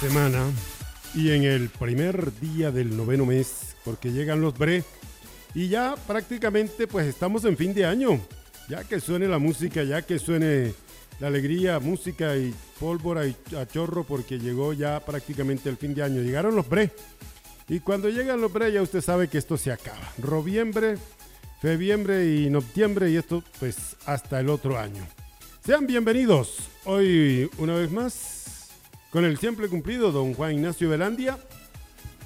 Semana y en el primer día del noveno mes, porque llegan los bre y ya prácticamente pues estamos en fin de año. Ya que suene la música, ya que suene la alegría, música y pólvora y a chorro, porque llegó ya prácticamente el fin de año. Llegaron los bre. Y cuando llegan los bre ya usted sabe que esto se acaba. Noviembre, febiembre y noviembre y esto pues hasta el otro año. Sean bienvenidos hoy una vez más con el siempre cumplido don Juan Ignacio Velandia.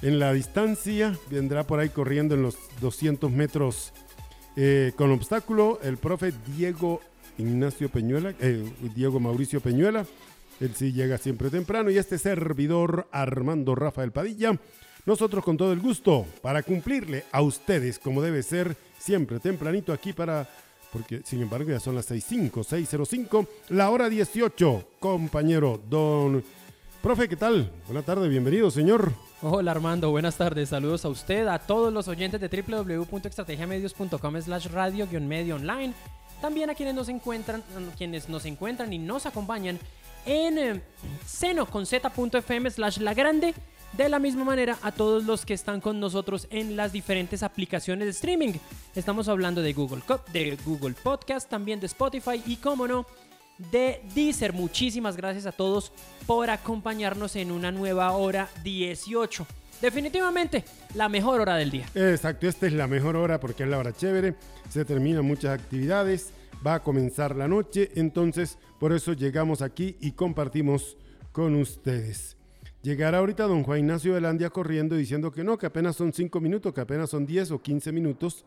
En la distancia vendrá por ahí corriendo en los 200 metros eh, con obstáculo el profe Diego Ignacio Peñuela, eh, Diego Mauricio Peñuela. Él sí llega siempre temprano y este servidor Armando Rafael Padilla. Nosotros con todo el gusto para cumplirle a ustedes como debe ser siempre tempranito aquí para porque sin embargo ya son las 6.05, 6.05, la hora 18, compañero don Profe, ¿qué tal? Buenas tardes, bienvenido, señor. Hola Armando, buenas tardes. Saludos a usted, a todos los oyentes de www.estrategiamedios.com slash radio-medio online. También a quienes nos encuentran, quienes nos encuentran y nos acompañan en eh, seno con z.fm slash la grande. De la misma manera a todos los que están con nosotros en las diferentes aplicaciones de streaming. Estamos hablando de Google, de Google Podcast, también de Spotify y, como no, de Deezer. Muchísimas gracias a todos por acompañarnos en una nueva hora 18. Definitivamente la mejor hora del día. Exacto, esta es la mejor hora porque es la hora chévere, se terminan muchas actividades, va a comenzar la noche, entonces por eso llegamos aquí y compartimos con ustedes. Llegará ahorita don Juan Ignacio Velandia corriendo diciendo que no, que apenas son 5 minutos, que apenas son 10 o 15 minutos.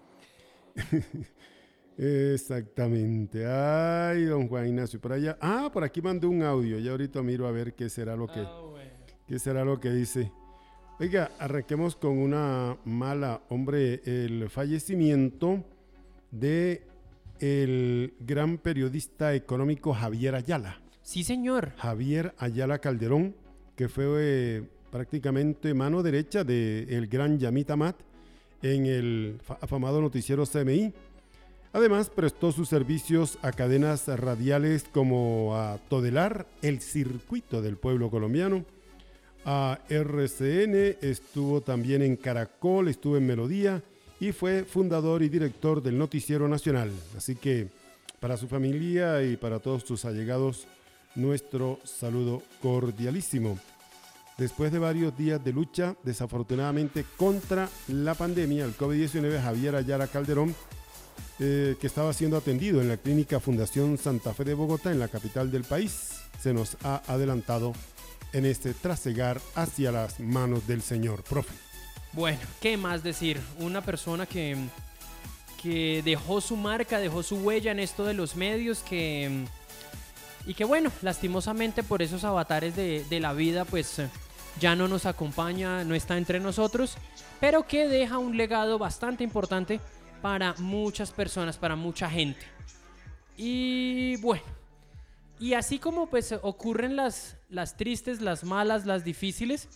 Exactamente. Ay, don Juan Ignacio, por allá. Ah, por aquí mandó un audio. Ya ahorita miro a ver qué será lo que, ah, qué será lo que dice. Oiga, arranquemos con una mala, hombre, el fallecimiento de el gran periodista económico Javier Ayala. Sí, señor. Javier Ayala Calderón, que fue eh, prácticamente mano derecha del el gran Yamita Mat en el afamado noticiero CMI Además, prestó sus servicios a cadenas radiales como a Todelar, El Circuito del Pueblo Colombiano, a RCN, estuvo también en Caracol, estuvo en Melodía y fue fundador y director del Noticiero Nacional. Así que para su familia y para todos sus allegados, nuestro saludo cordialísimo. Después de varios días de lucha, desafortunadamente, contra la pandemia, el COVID-19, Javier Ayala Calderón eh, que estaba siendo atendido en la clínica Fundación Santa Fe de Bogotá, en la capital del país, se nos ha adelantado en este trasegar hacia las manos del Señor. Profe. Bueno, ¿qué más decir? Una persona que, que dejó su marca, dejó su huella en esto de los medios, que... Y que bueno, lastimosamente por esos avatares de, de la vida, pues ya no nos acompaña, no está entre nosotros, pero que deja un legado bastante importante para muchas personas, para mucha gente. Y bueno, y así como pues ocurren las, las tristes, las malas, las difíciles,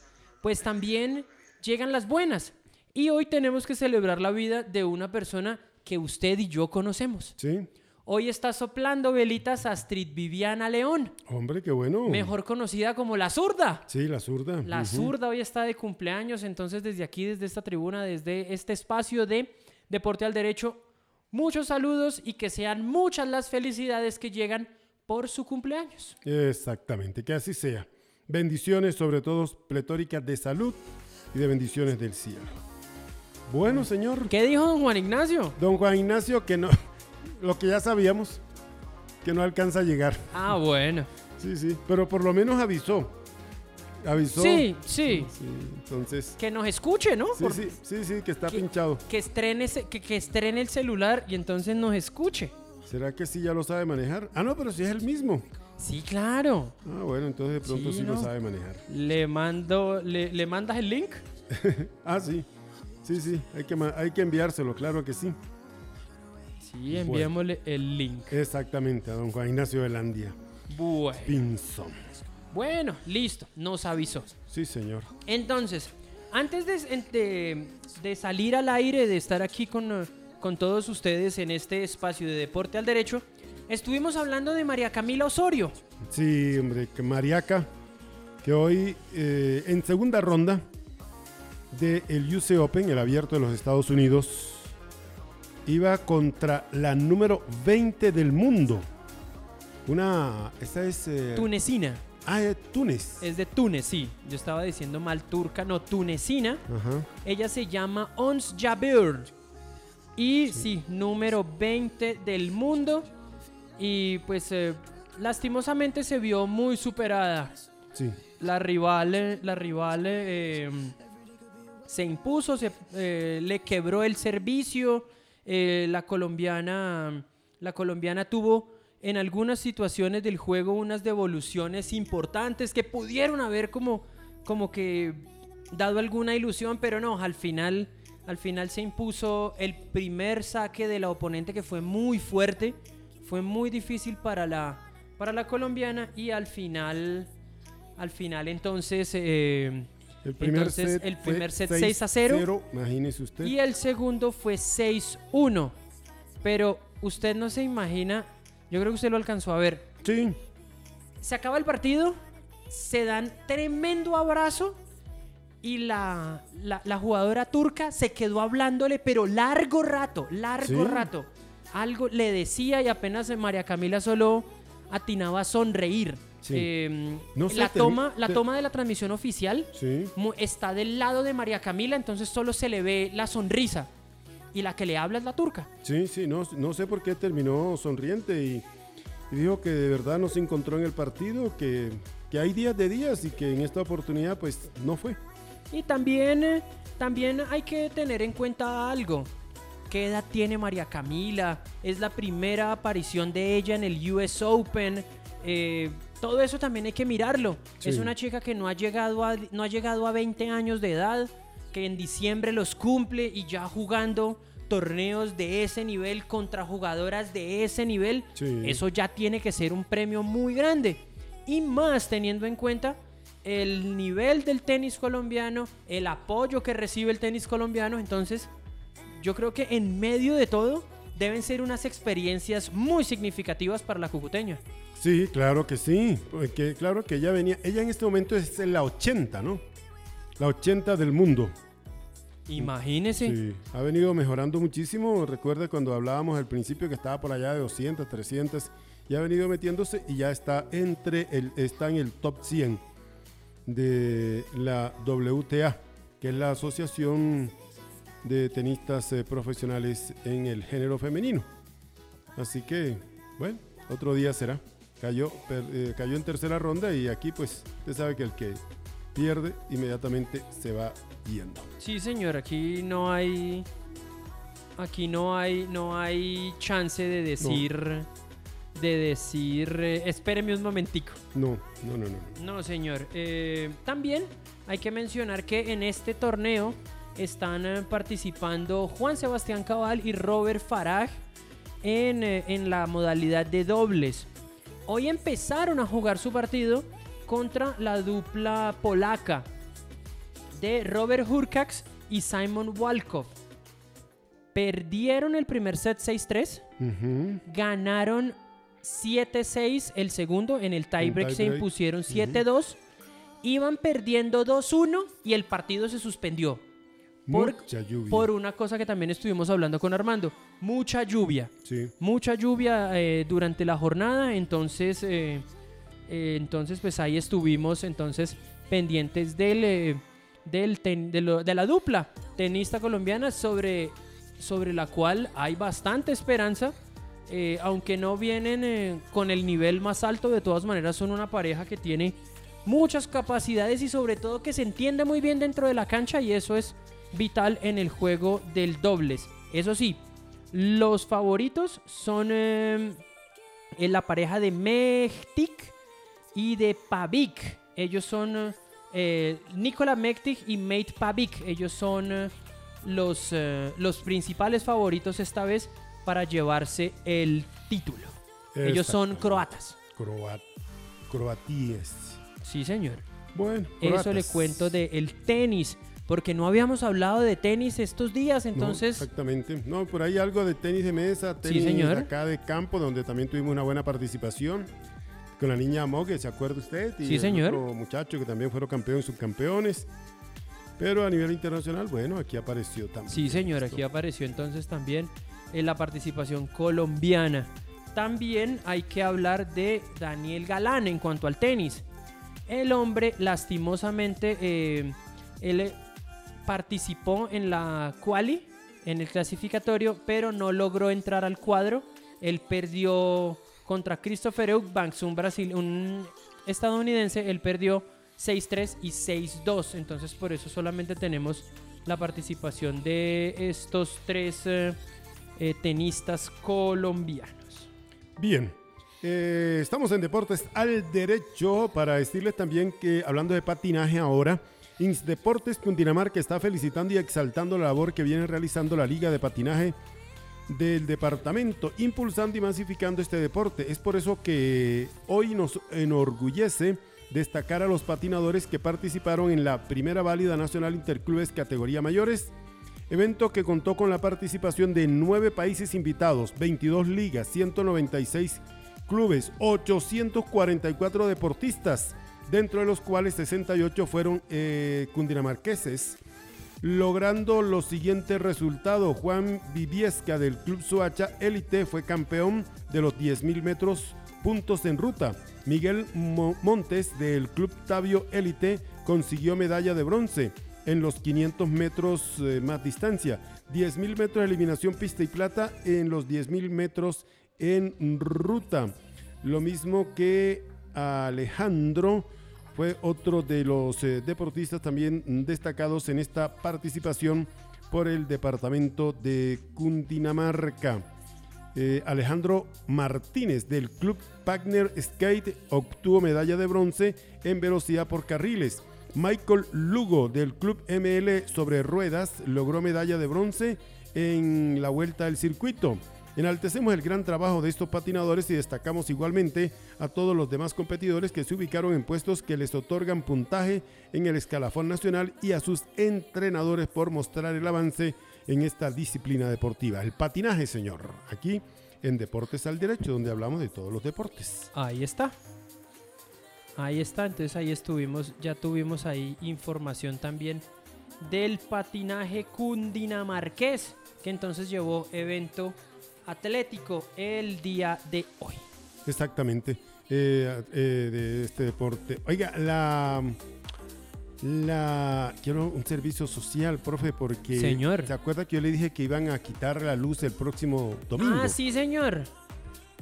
pues también llegan las buenas. Y hoy tenemos que celebrar la vida de una persona que usted y yo conocemos. Sí. Hoy está soplando velitas Astrid Viviana León. Hombre, qué bueno. Mejor conocida como la zurda. Sí, la zurda. La zurda hoy está de cumpleaños, entonces desde aquí, desde esta tribuna, desde este espacio de Deporte al Derecho. Muchos saludos y que sean muchas las felicidades que llegan por su cumpleaños. Exactamente, que así sea. Bendiciones, sobre todo pletóricas de salud y de bendiciones del cielo. Bueno, señor. ¿Qué dijo don Juan Ignacio? Don Juan Ignacio, que no, lo que ya sabíamos, que no alcanza a llegar. Ah, bueno. Sí, sí, pero por lo menos avisó avisó. Sí, sí, Entonces. Que nos escuche, ¿no? Sí, sí, sí, que está pinchado. Que estrene, que, que estrene el celular y entonces nos escuche. ¿Será que sí ya lo sabe manejar? Ah, no, pero sí es el mismo. Sí, claro. Ah, bueno, entonces de pronto Sí, sí, lo sabe manejar. Le mando, le, le mandas el link. Ah, sí. Sí, sí, hay que, hay que enviárselo, claro que sí. Sí, Bueno. enviémosle el link. Exactamente, a don Juan Ignacio Velandia. Bueno. Pinson. Bueno, listo, nos avisó. Sí, señor. Entonces, antes de, de- de salir al aire, de estar aquí con, eh, con todos ustedes en este espacio de Deporte al Derecho, estuvimos hablando de María Camila Osorio. Sí, hombre, que Mariaca, que hoy eh, en segunda ronda del UC Open, el abierto de los Estados Unidos, iba contra la número 20 del mundo. Una. Esta es. eh, Tunecina. Ah, eh, Túnez. Es de Túnez, sí. Yo estaba diciendo mal turca, no, tunecina. Ajá. Ella se llama Ons Jabeur. Y sí. número 20 del mundo. Y pues eh, lastimosamente se vio muy superada. Sí. La rival, eh, la rival eh, se impuso, se, eh, le quebró el servicio. la colombiana, la colombiana tuvo en algunas situaciones del juego unas devoluciones importantes que pudieron haber como, como que dado alguna ilusión, pero no, al final, al final se impuso el primer saque de la oponente que fue muy fuerte, fue muy difícil para la, para la colombiana y al final, al final entonces eh, El primer Entonces, set. el primer set 6 a 0. Imagínese usted. y el segundo fue 6-1. Pero usted no se imagina, yo creo que usted lo alcanzó a ver. Sí. Se acaba el partido, se dan tremendo abrazo y la, la, la jugadora turca se quedó hablándole, pero largo rato, largo Sí. rato. Algo le decía y apenas María Camila solo atinaba a sonreír. Sí. Eh, No sé, la, toma, la toma de la transmisión oficial Sí. está del lado de María Camila, entonces solo se le ve la sonrisa. Y la que le habla es la turca. Sí, sí, no, no sé por qué terminó sonriente y, y dijo que de verdad no se encontró en el partido, que, que hay días de días y que en esta oportunidad pues no fue. Y también, eh, también hay que tener en cuenta algo. ¿Qué edad tiene María Camila? Es la primera aparición de ella en el US Open. Eh, todo eso también hay que mirarlo. Sí. Es una chica que no ha, llegado a, no ha llegado a 20 años de edad, que en diciembre los cumple y ya jugando torneos de ese nivel contra jugadoras de ese nivel. Sí. Eso ya tiene que ser un premio muy grande. Y más teniendo en cuenta el nivel del tenis colombiano, el apoyo que recibe el tenis colombiano. Entonces, yo creo que en medio de todo deben ser unas experiencias muy significativas para la cucuteña. Sí, claro que sí, porque claro que ella venía, ella en este momento es en la 80, ¿no? La 80 del mundo. Imagínese. Sí, ha venido mejorando muchísimo. Recuerda cuando hablábamos al principio que estaba por allá de 200, 300 y ha venido metiéndose y ya está entre el está en el top 100 de la WTA, que es la Asociación de Tenistas eh, Profesionales en el género femenino. Así que, bueno, otro día será. Cayó, per- eh, cayó en tercera ronda y aquí pues usted sabe que el que pierde inmediatamente se va yendo. Sí, señor, aquí no hay aquí no hay no hay chance de decir de decir eh, espéreme un momentico. No, no, no, no. No, señor. Eh, también hay que mencionar que en este torneo están eh, participando Juan Sebastián Cabal y Robert Farag en, eh, en la modalidad de dobles. Hoy empezaron a jugar su partido contra la dupla polaca de Robert Hurkacz y Simon Walkov. Perdieron el primer set 6-3 Ujú. ganaron 7-6 el segundo. En el tiebreak se impusieron 7-2. Iban perdiendo 2-1 y el partido se suspendió. Por, Mucha lluvia. por una cosa que también estuvimos hablando con Armando. Mucha lluvia. Sí. Mucha lluvia eh, durante la jornada. Entonces, eh, eh, entonces pues ahí estuvimos entonces pendientes del, eh, ten- de, la dupla tenista colombiana sobre, sobre la cual hay bastante esperanza. eh, aunque no vienen con el nivel más alto, de todas maneras son una pareja que tiene muchas capacidades y sobre todo que se entiende muy bien dentro de la cancha y eso es vital en el juego del dobles. Eso sí, Los favoritos son la pareja de Mechtik y de Pavik. Ellos son eh, Nikola Mechtik y Mate Pavik. Ellos son eh, los, eh, los principales favoritos esta vez para llevarse el título. Ellos son croatas. Croat, croatíes. Sí, señor. Bueno, Eso le cuento del tenis, porque no habíamos hablado de tenis estos días, No, entonces... exactamente. No, por ahí algo de tenis de mesa, Sí, tenis señor. acá de campo, donde también tuvimos una buena participación. Con la niña Mogue, ¿se acuerda usted? Y Sí, señor. otro muchacho que también fueron campeones, subcampeones. Pero a nivel internacional, bueno, aquí apareció también. Sí, señor, esto. aquí apareció entonces también en la participación colombiana. También hay que hablar de Daniel Galán en cuanto al tenis. El hombre, lastimosamente, eh, él eh, participó en la quali, en el clasificatorio, pero no logró entrar al cuadro. Él perdió contra Christopher Eubanks, un, Brasil, un estadounidense. Él perdió 6-3 y 6-2. Entonces, por eso solamente tenemos la participación de estos tres eh, eh, tenistas colombianos. Bien, eh, estamos en Deportes al Derecho para decirles también que, hablando de patinaje ahora, Deportes Cundinamarca está felicitando y exaltando la labor que viene realizando la Liga de Patinaje del departamento, impulsando y masificando este deporte. Es por eso que hoy nos enorgullece destacar a los patinadores que participaron en la primera válida nacional interclubes categoría mayores, evento que contó con la participación de nueve países invitados, 22 ligas, 196 clubes, 844 deportistas, dentro de los cuales 68 fueron eh, cundinamarqueses logrando los siguientes resultados. Juan Viviesca del Club Suacha Élite fue campeón de los 10.000 metros puntos en ruta. Miguel Mo- Montes del Club Tabio Élite consiguió medalla de bronce en los 500 metros eh, más distancia. 10.000 metros de eliminación pista y plata en los 10.000 metros en ruta. Lo mismo que Alejandro fue otro de los eh, deportistas también destacados en esta participación por el departamento de Cundinamarca. Eh, Alejandro Martínez del Club Wagner Skate obtuvo medalla de bronce en velocidad por carriles. Michael Lugo del Club ML sobre ruedas logró medalla de bronce en la vuelta del circuito. Enaltecemos el gran trabajo de estos patinadores y destacamos igualmente a todos los demás competidores que se ubicaron en puestos que les otorgan puntaje en el escalafón nacional y a sus entrenadores por mostrar el avance en esta disciplina deportiva. El patinaje, señor, aquí en Deportes al Derecho, donde hablamos de todos los deportes. Ahí está. Ahí está, entonces ahí estuvimos, ya tuvimos ahí información también del patinaje cundinamarqués, que entonces llevó evento atlético el día de hoy. Exactamente, eh, eh, de este deporte. Oiga, la... La quiero un servicio social, profe, porque Señor. se acuerda que yo le dije que iban a quitar la luz el próximo domingo. Ah, sí, señor.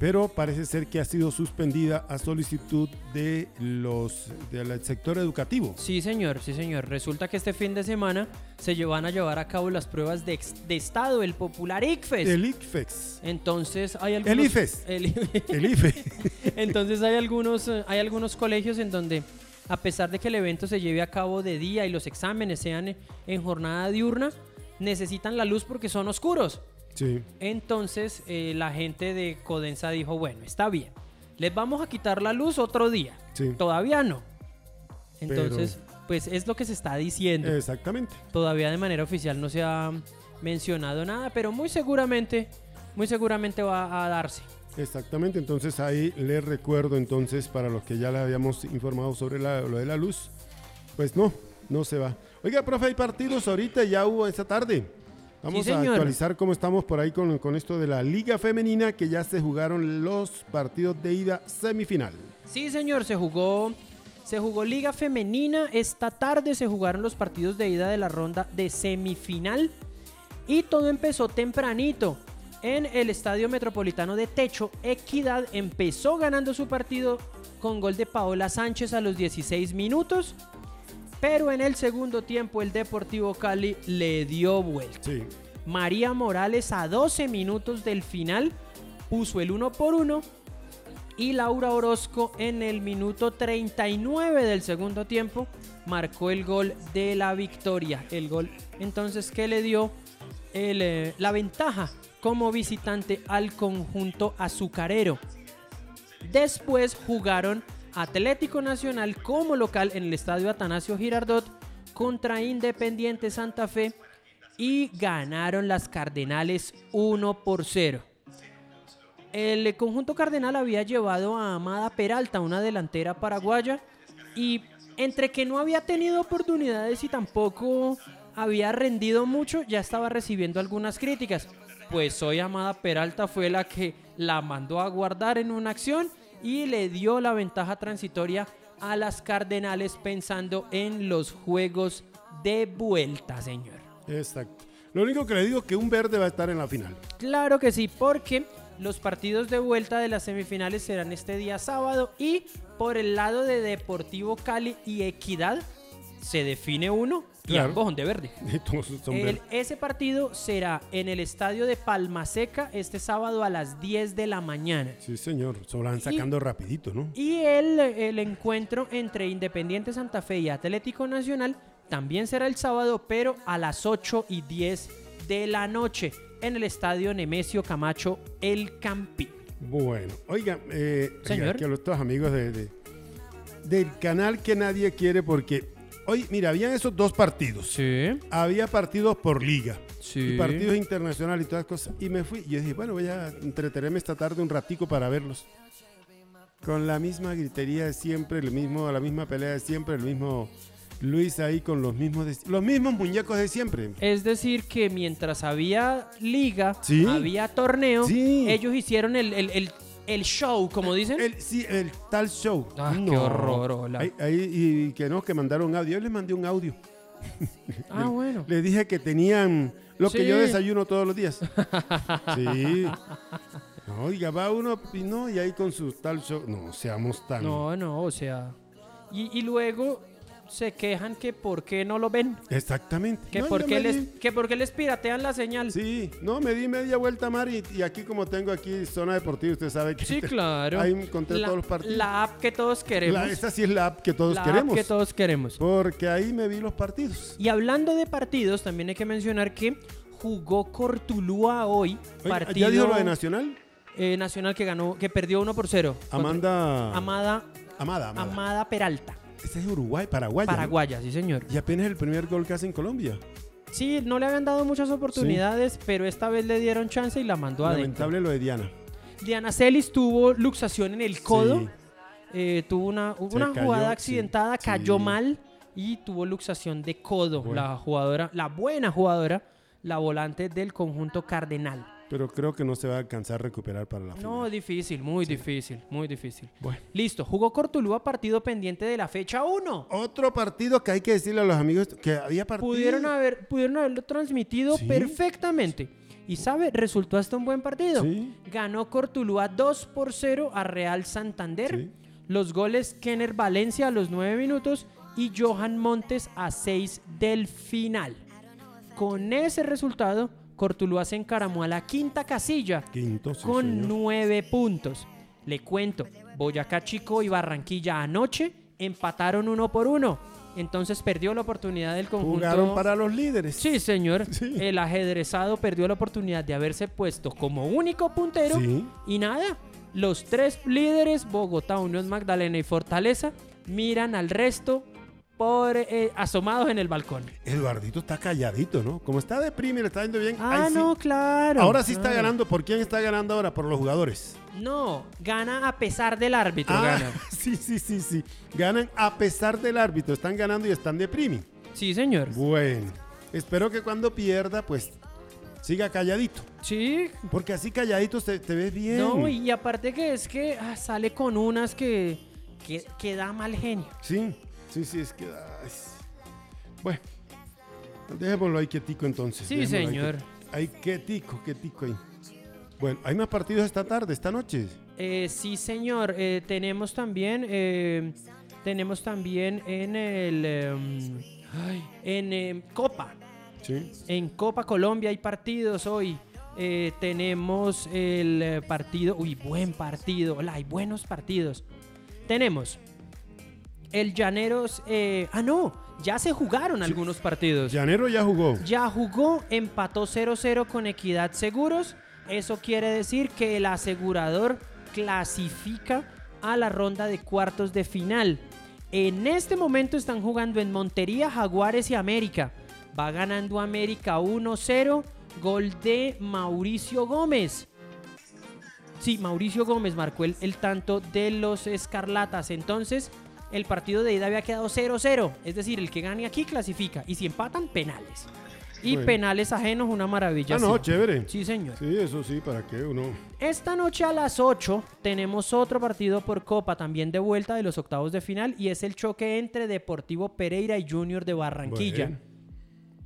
Pero parece ser que ha sido suspendida a solicitud de los del sector educativo. Sí, señor, sí, señor. Resulta que este fin de semana se van a llevar a cabo las pruebas de, de estado, el popular ICFES. El IFEX. Entonces hay algunos... IFES. el I- El IFE. Entonces hay algunos, eh, hay algunos colegios en donde, a pesar de que el evento se lleve a cabo de día y los exámenes sean eh, en jornada diurna, necesitan la luz porque son oscuros. Sí. Entonces eh, la gente de Codensa dijo, bueno, está bien, les vamos a quitar la luz otro día. Sí. Todavía no. Entonces, pues es lo que se está diciendo. Exactamente. Todavía de manera oficial no se ha mencionado nada, pero muy seguramente, muy seguramente va a darse. Exactamente, entonces ahí les recuerdo entonces para los que ya le habíamos informado sobre la- lo de la luz, pues no, no se va. Oiga, profe, hay partidos ahorita, ya hubo esta tarde. Vamos Sí, a actualizar cómo estamos por ahí con, con esto de la Liga Femenina, que ya se jugaron los partidos de ida semifinal. Sí, señor, se jugó se jugó Liga Femenina. Esta tarde se jugaron los partidos de ida de la ronda de semifinal y todo empezó tempranito. En el Estadio Metropolitano de Techo, Equidad empezó ganando su partido con gol de Paola Sánchez a los 16 minutos, pero en el segundo tiempo el Deportivo Cali le dio vuelta. Sí, María Morales a 12 minutos del final puso el 1 por 1 y Laura Orozco en el minuto 39 del segundo tiempo marcó el gol de la victoria. El gol entonces que le dio el, eh, la ventaja como visitante al conjunto azucarero. Después jugaron Atlético Nacional como local en el estadio Atanasio Girardot contra Independiente Santa Fe y ganaron las Cardenales 1 por 0. El conjunto cardenal había llevado a Amada Peralta, una delantera paraguaya, y entre que no había tenido oportunidades y tampoco había rendido mucho, ya estaba recibiendo algunas críticas. Pues hoy Amada Peralta fue la que la mandó a guardar en una acción y le dio la ventaja transitoria a las Cardenales pensando en los juegos de vuelta, señor. Exacto. Lo único que le digo es que un verde va a estar en la final. Claro que sí, porque los partidos de vuelta de las semifinales serán este día sábado y por el lado de Deportivo Cali y Equidad se define uno y Claro. ambos son de verde. El- ese partido será en el estadio de Palma Seca este sábado a las 10 de la mañana. Sí, señor. Se lo van sacando rapidito, ¿no? Y el, el encuentro entre Independiente Santa Fe y Atlético Nacional también será el sábado, pero a las 8 y 10 de la noche en el estadio Nemesio Camacho El Campín. Bueno, oiga, eh, oiga, Señor. aquí a los dos amigos de, de- del canal que nadie quiere porque hoy, mira, habían esos dos partidos. Sí, Había partidos por liga sí. y partidos internacionales y todas cosas. Y me fui y yo dije, bueno, voy a entretenerme esta tarde un ratico para verlos. Con la misma gritería de siempre, el mismo, la misma pelea de siempre, el mismo Luis ahí con los mismos, de- los mismos muñecos de siempre. Es decir, que mientras había liga, Sí. había torneo, Sí. ellos hicieron el, el- el- el show, como dicen. El, sí, el tal show. Ah, qué horror, hola. Ahí, ahí- y que no, que mandaron audio. Yo les mandé un audio. ah, bueno. Les dije que tenían lo que yo desayuno todos los días. sí. Oiga, va uno y no, y ahí con su tal show. No, seamos tan. No, no, o sea. Y, y luego se quejan que por qué no lo ven. Exactamente. Que, No, por yo qué me les, di- que por qué les piratean la señal. Sí, Sí, no, me di media vuelta, Mar, y, y aquí como tengo aquí zona deportiva, usted sabe que claro. ahí encontré la, todos los partidos. La app que todos queremos. La- esta sí es la app que todos La app queremos. que todos queremos. Porque ahí me vi los partidos. Y hablando de partidos, también hay que mencionar que jugó Cortulúa hoy. Oiga, partido ¿Ya dijo lo de Nacional? eh, nacional que ganó, que perdió 1 por 0. Amanda. Amada, Amada, Amada. Amada Peralta. Ese es Uruguay, Paraguay. ¿no? Paraguaya, sí señor. Y apenas el primer gol que hace en Colombia. Sí, no le habían dado muchas oportunidades, pero esta vez le dieron chance y la mandó adentro. Lamentable lo de Diana. Diana Celis tuvo luxación en el codo. Sí. eh, tuvo una, una cayó, jugada sí, accidentada, cayó mal y tuvo luxación de codo. Bueno. La jugadora, la buena jugadora, la volante del conjunto cardenal. Pero creo que no se va a alcanzar a recuperar para la No, final. difícil, muy difícil, muy difícil. Bueno. Listo, jugó Cortulúa partido pendiente de la fecha 1. Otro partido que hay que decirle a los amigos que había partido. Pudieron, haber, pudieron haberlo transmitido Sí. perfectamente. Y sabe, resultó hasta un buen partido. Sí. Ganó Cortulúa 2 por 0 a Real Santander. Los goles Kenner Valencia a los 9 minutos y Johan Montes a 6 del final. Con ese resultado, Cortulúa se encaramó a la quinta casilla Quinto, sí, con señor. 9 puntos. Le cuento, Boyacá Chico y Barranquilla anoche empataron uno por uno. Entonces perdió la oportunidad del conjunto. Jugaron para los líderes. Sí, señor. Sí. El ajedrezado perdió la oportunidad de haberse puesto como único puntero. Sí. Y nada, los tres líderes, Bogotá, Unión Magdalena y Fortaleza, miran al resto por eh, asomados en el balcón. Eduardito está calladito, ¿no? Como está de primer, está yendo bien. Ah, ahí sí. no, claro. Ahora sí está claro. ganando. ¿Por quién está ganando ahora? Por los jugadores. No, gana a pesar del árbitro, Ah, gana. sí, sí, sí, sí. Ganan a pesar del árbitro. Están ganando y están de primi. Sí, señor. Bueno, espero que cuando pierda, pues siga calladito. Sí. Porque así calladito te, te ves bien. No, y aparte que es que ah, sale con unas que, que, que da mal genio. Sí, sí, sí, es que. ay. Bueno, dejémoslo ahí quietico entonces. Sí, dejémoslo señor. Ahí quietico, quietico ahí. Bueno, hay más partidos esta tarde, esta noche. Eh, sí, señor. Eh, tenemos también, eh, tenemos también en el, em, ay, en em, Copa. Sí. En Copa Colombia hay partidos hoy. Eh, tenemos el partido, uy, buen partido, hola, hay buenos partidos. Tenemos el Llaneros, eh, ah no, ya se jugaron algunos partidos. Llanero ya jugó. Ya jugó, empató 0-0 con Equidad Seguros. Eso quiere decir que el asegurador clasifica a la ronda de cuartos de final. En este momento están jugando en Montería, Jaguares y América. Va ganando América 1-0. Gol de Mauricio Gómez. Sí, Mauricio Gómez marcó el, el tanto de los Escarlatas. Entonces, el partido de ida había quedado 0-0. Es decir, el que gane aquí clasifica. Y si empatan, penales. Y Bueno. penales ajenos, una maravilla. Ah, no, sí. chévere. Sí, señor. Sí, eso sí, ¿para qué uno? Esta noche a las 8 tenemos otro partido por Copa, también de vuelta de los octavos de final, y es el choque entre Deportivo Pereira y Junior de Barranquilla. Bueno.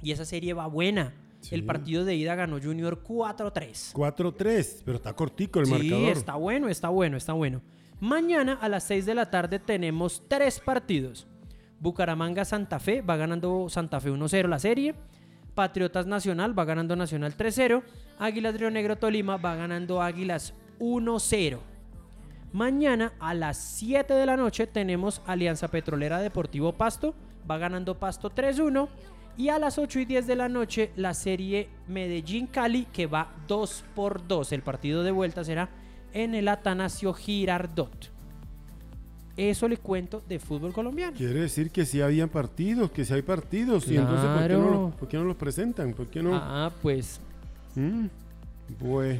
Y esa serie va buena. Sí. El partido de ida ganó Junior 4-3. 4-3, pero está cortico el Sí, marcador. está bueno, está bueno, está bueno. Mañana a las 6 de la tarde tenemos tres partidos. Bucaramanga Santa Fe va ganando Santa Fe 1-0 la serie. Patriotas Nacional va ganando Nacional 3-0. Águilas Río Negro Tolima va ganando Águilas 1-0. Mañana a las 7 de la noche tenemos Alianza Petrolera Deportivo Pasto. Va ganando Pasto 3-1. Y a las 8 y 10 de la noche la serie Medellín-Cali que va 2 por 2. El partido de vuelta será en el Atanasio Girardot. Eso le cuento de fútbol colombiano. Quiere decir que sí habían partidos, que sí hay partidos. Y entonces, ¿por qué, no los, por qué no los presentan? ¿Por qué no? Ah, pues Mm, Bueno.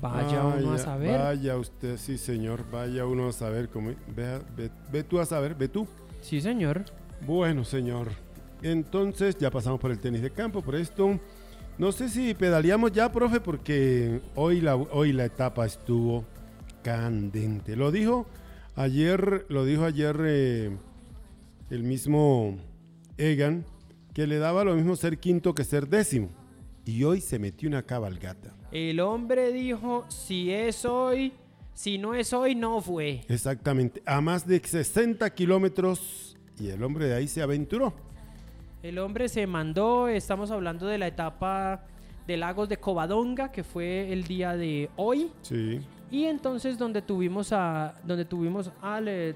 vaya uno a saber. Vaya usted, sí, señor. Vaya uno a saber. Cómo, ve, ve- ve tú a saber, ve tú. Sí, señor. Bueno, señor. Entonces, ya pasamos por el tenis de campo, por esto. No sé si pedaleamos ya, profe, porque hoy la, hoy la etapa estuvo candente. Lo dijo ayer, lo dijo ayer eh, el mismo Egan, que le daba lo mismo ser quinto que ser décimo. Y hoy se metió una cabalgata. El hombre dijo, si es hoy, si no es hoy, no fue. Exactamente, a más de 60 kilómetros. Y el hombre de ahí se aventuró. El hombre se mandó, estamos hablando de la etapa de Lagos de Covadonga, que fue el día de hoy. Sí. Y entonces donde tuvimos a donde tuvimos al eh,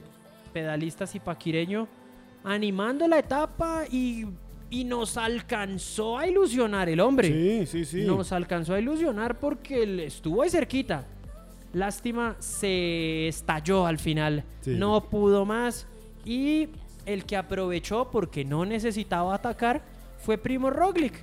pedalista zipaquireño animando la etapa y, y nos alcanzó a ilusionar el hombre. Sí, sí, sí. Nos alcanzó a ilusionar porque él estuvo ahí cerquita. Lástima, se estalló al final. Sí. No pudo más. Y el que aprovechó porque no necesitaba atacar fue Primo Roglic.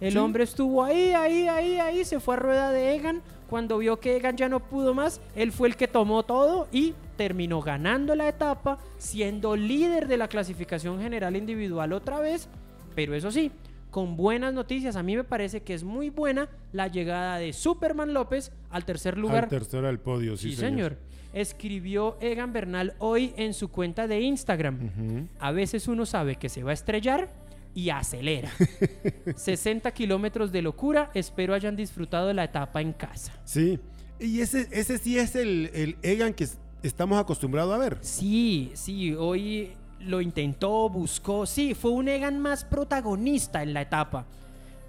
El Sí. hombre estuvo ahí, ahí, ahí, ahí. Se fue a rueda de Egan. Cuando vio que Egan ya no pudo más, él fue el que tomó todo y terminó ganando la etapa, siendo líder de la clasificación general individual otra vez. Pero eso sí, con buenas noticias. A mí me parece que es muy buena la llegada de Superman López al tercer lugar. Al tercero al podio, sí, sí, señor. Escribió Egan Bernal hoy en su cuenta de Instagram. A veces uno sabe que se va a estrellar y acelera. 60 kilómetros de locura. Espero hayan disfrutado de la etapa en casa. Sí. Y ese, ese sí es el, el Egan que es- estamos acostumbrados a ver. Sí, sí, hoy lo intentó, buscó. Sí, fue un Egan más protagonista en la etapa.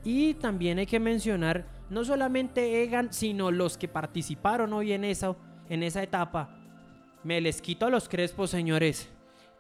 Y también hay que mencionar no solamente Egan, sino los que participaron hoy en esa, en esa etapa. Me les quito a los crespos, señores.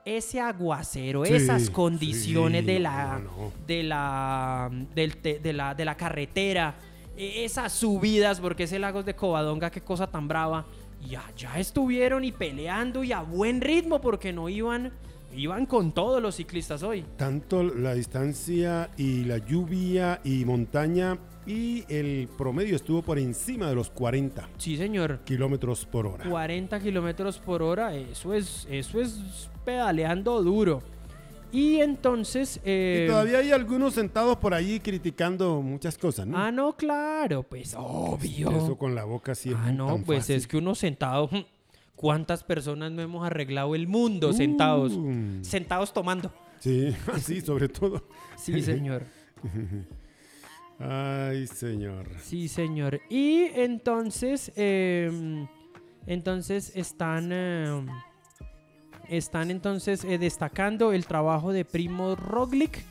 Ese aguacero, Sí, esas condiciones sí, de, la, no, no. de la de la de la carretera, e- esas subidas, porque ese Lagos de Covadonga, qué cosa tan brava. Y allá estuvieron y peleando y a buen ritmo, porque no iban, iban con todos los ciclistas hoy. Tanto la distancia y la lluvia y montaña y el promedio estuvo por encima de los 40 Sí, señor. kilómetros por hora. 40 kilómetros por hora, eso es, eso es pedaleando duro. Y entonces. eh, Y todavía hay algunos sentados por allí criticando muchas cosas, ¿no? Ah, no, claro, pues obvio. Eso con la boca es Ah, no, tan pues fácil. es que uno sentado. ¿Cuántas personas no hemos arreglado el mundo sentados? Uh. Sentados tomando. Sí, así sobre todo. Sí, señor. Ay, señor. Sí, señor. Y entonces, eh, entonces están, eh, están entonces eh, destacando el trabajo de Primo Roglic.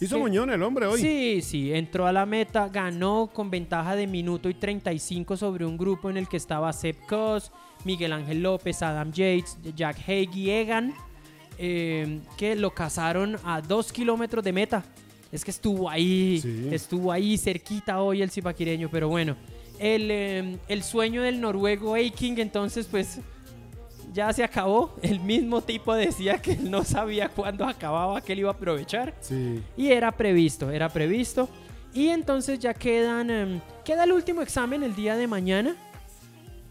Hizo moñón el hombre hoy. Sí, sí, entró a la meta, ganó con ventaja de minuto y 35 sobre un grupo en el que estaba Sepp Kuss, Miguel Ángel López, Adam Yates, Jack Haig y Egan, eh, que lo cazaron a dos kilómetros de meta. Es que estuvo ahí, Sí. estuvo ahí cerquita hoy el zipaquireño, pero bueno. El, eh, el sueño del noruego Eiking, entonces, pues ya se acabó. El mismo tipo decía que él no sabía cuándo acababa, que él iba a aprovechar. Sí. Y era previsto, era previsto. Y entonces ya quedan. em, queda el último examen el día de mañana.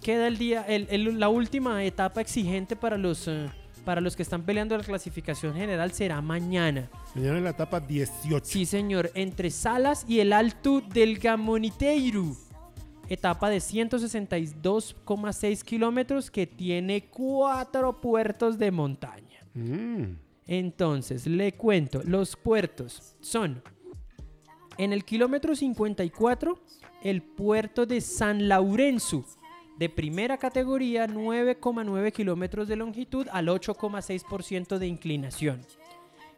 Queda el día. el- el- la última etapa exigente para los. eh, para los que están peleando la clasificación general será mañana. Mañana en la etapa 18. Sí, señor. Entre Salas y el Alto del Gamoniteiro. Etapa de 162,6 kilómetros que tiene cuatro puertos de montaña. Mm. Entonces, le cuento, los puertos son en el kilómetro 54, el puerto de San Laurenzo, de primera categoría, 9,9 kilómetros de longitud al 8,6% de inclinación.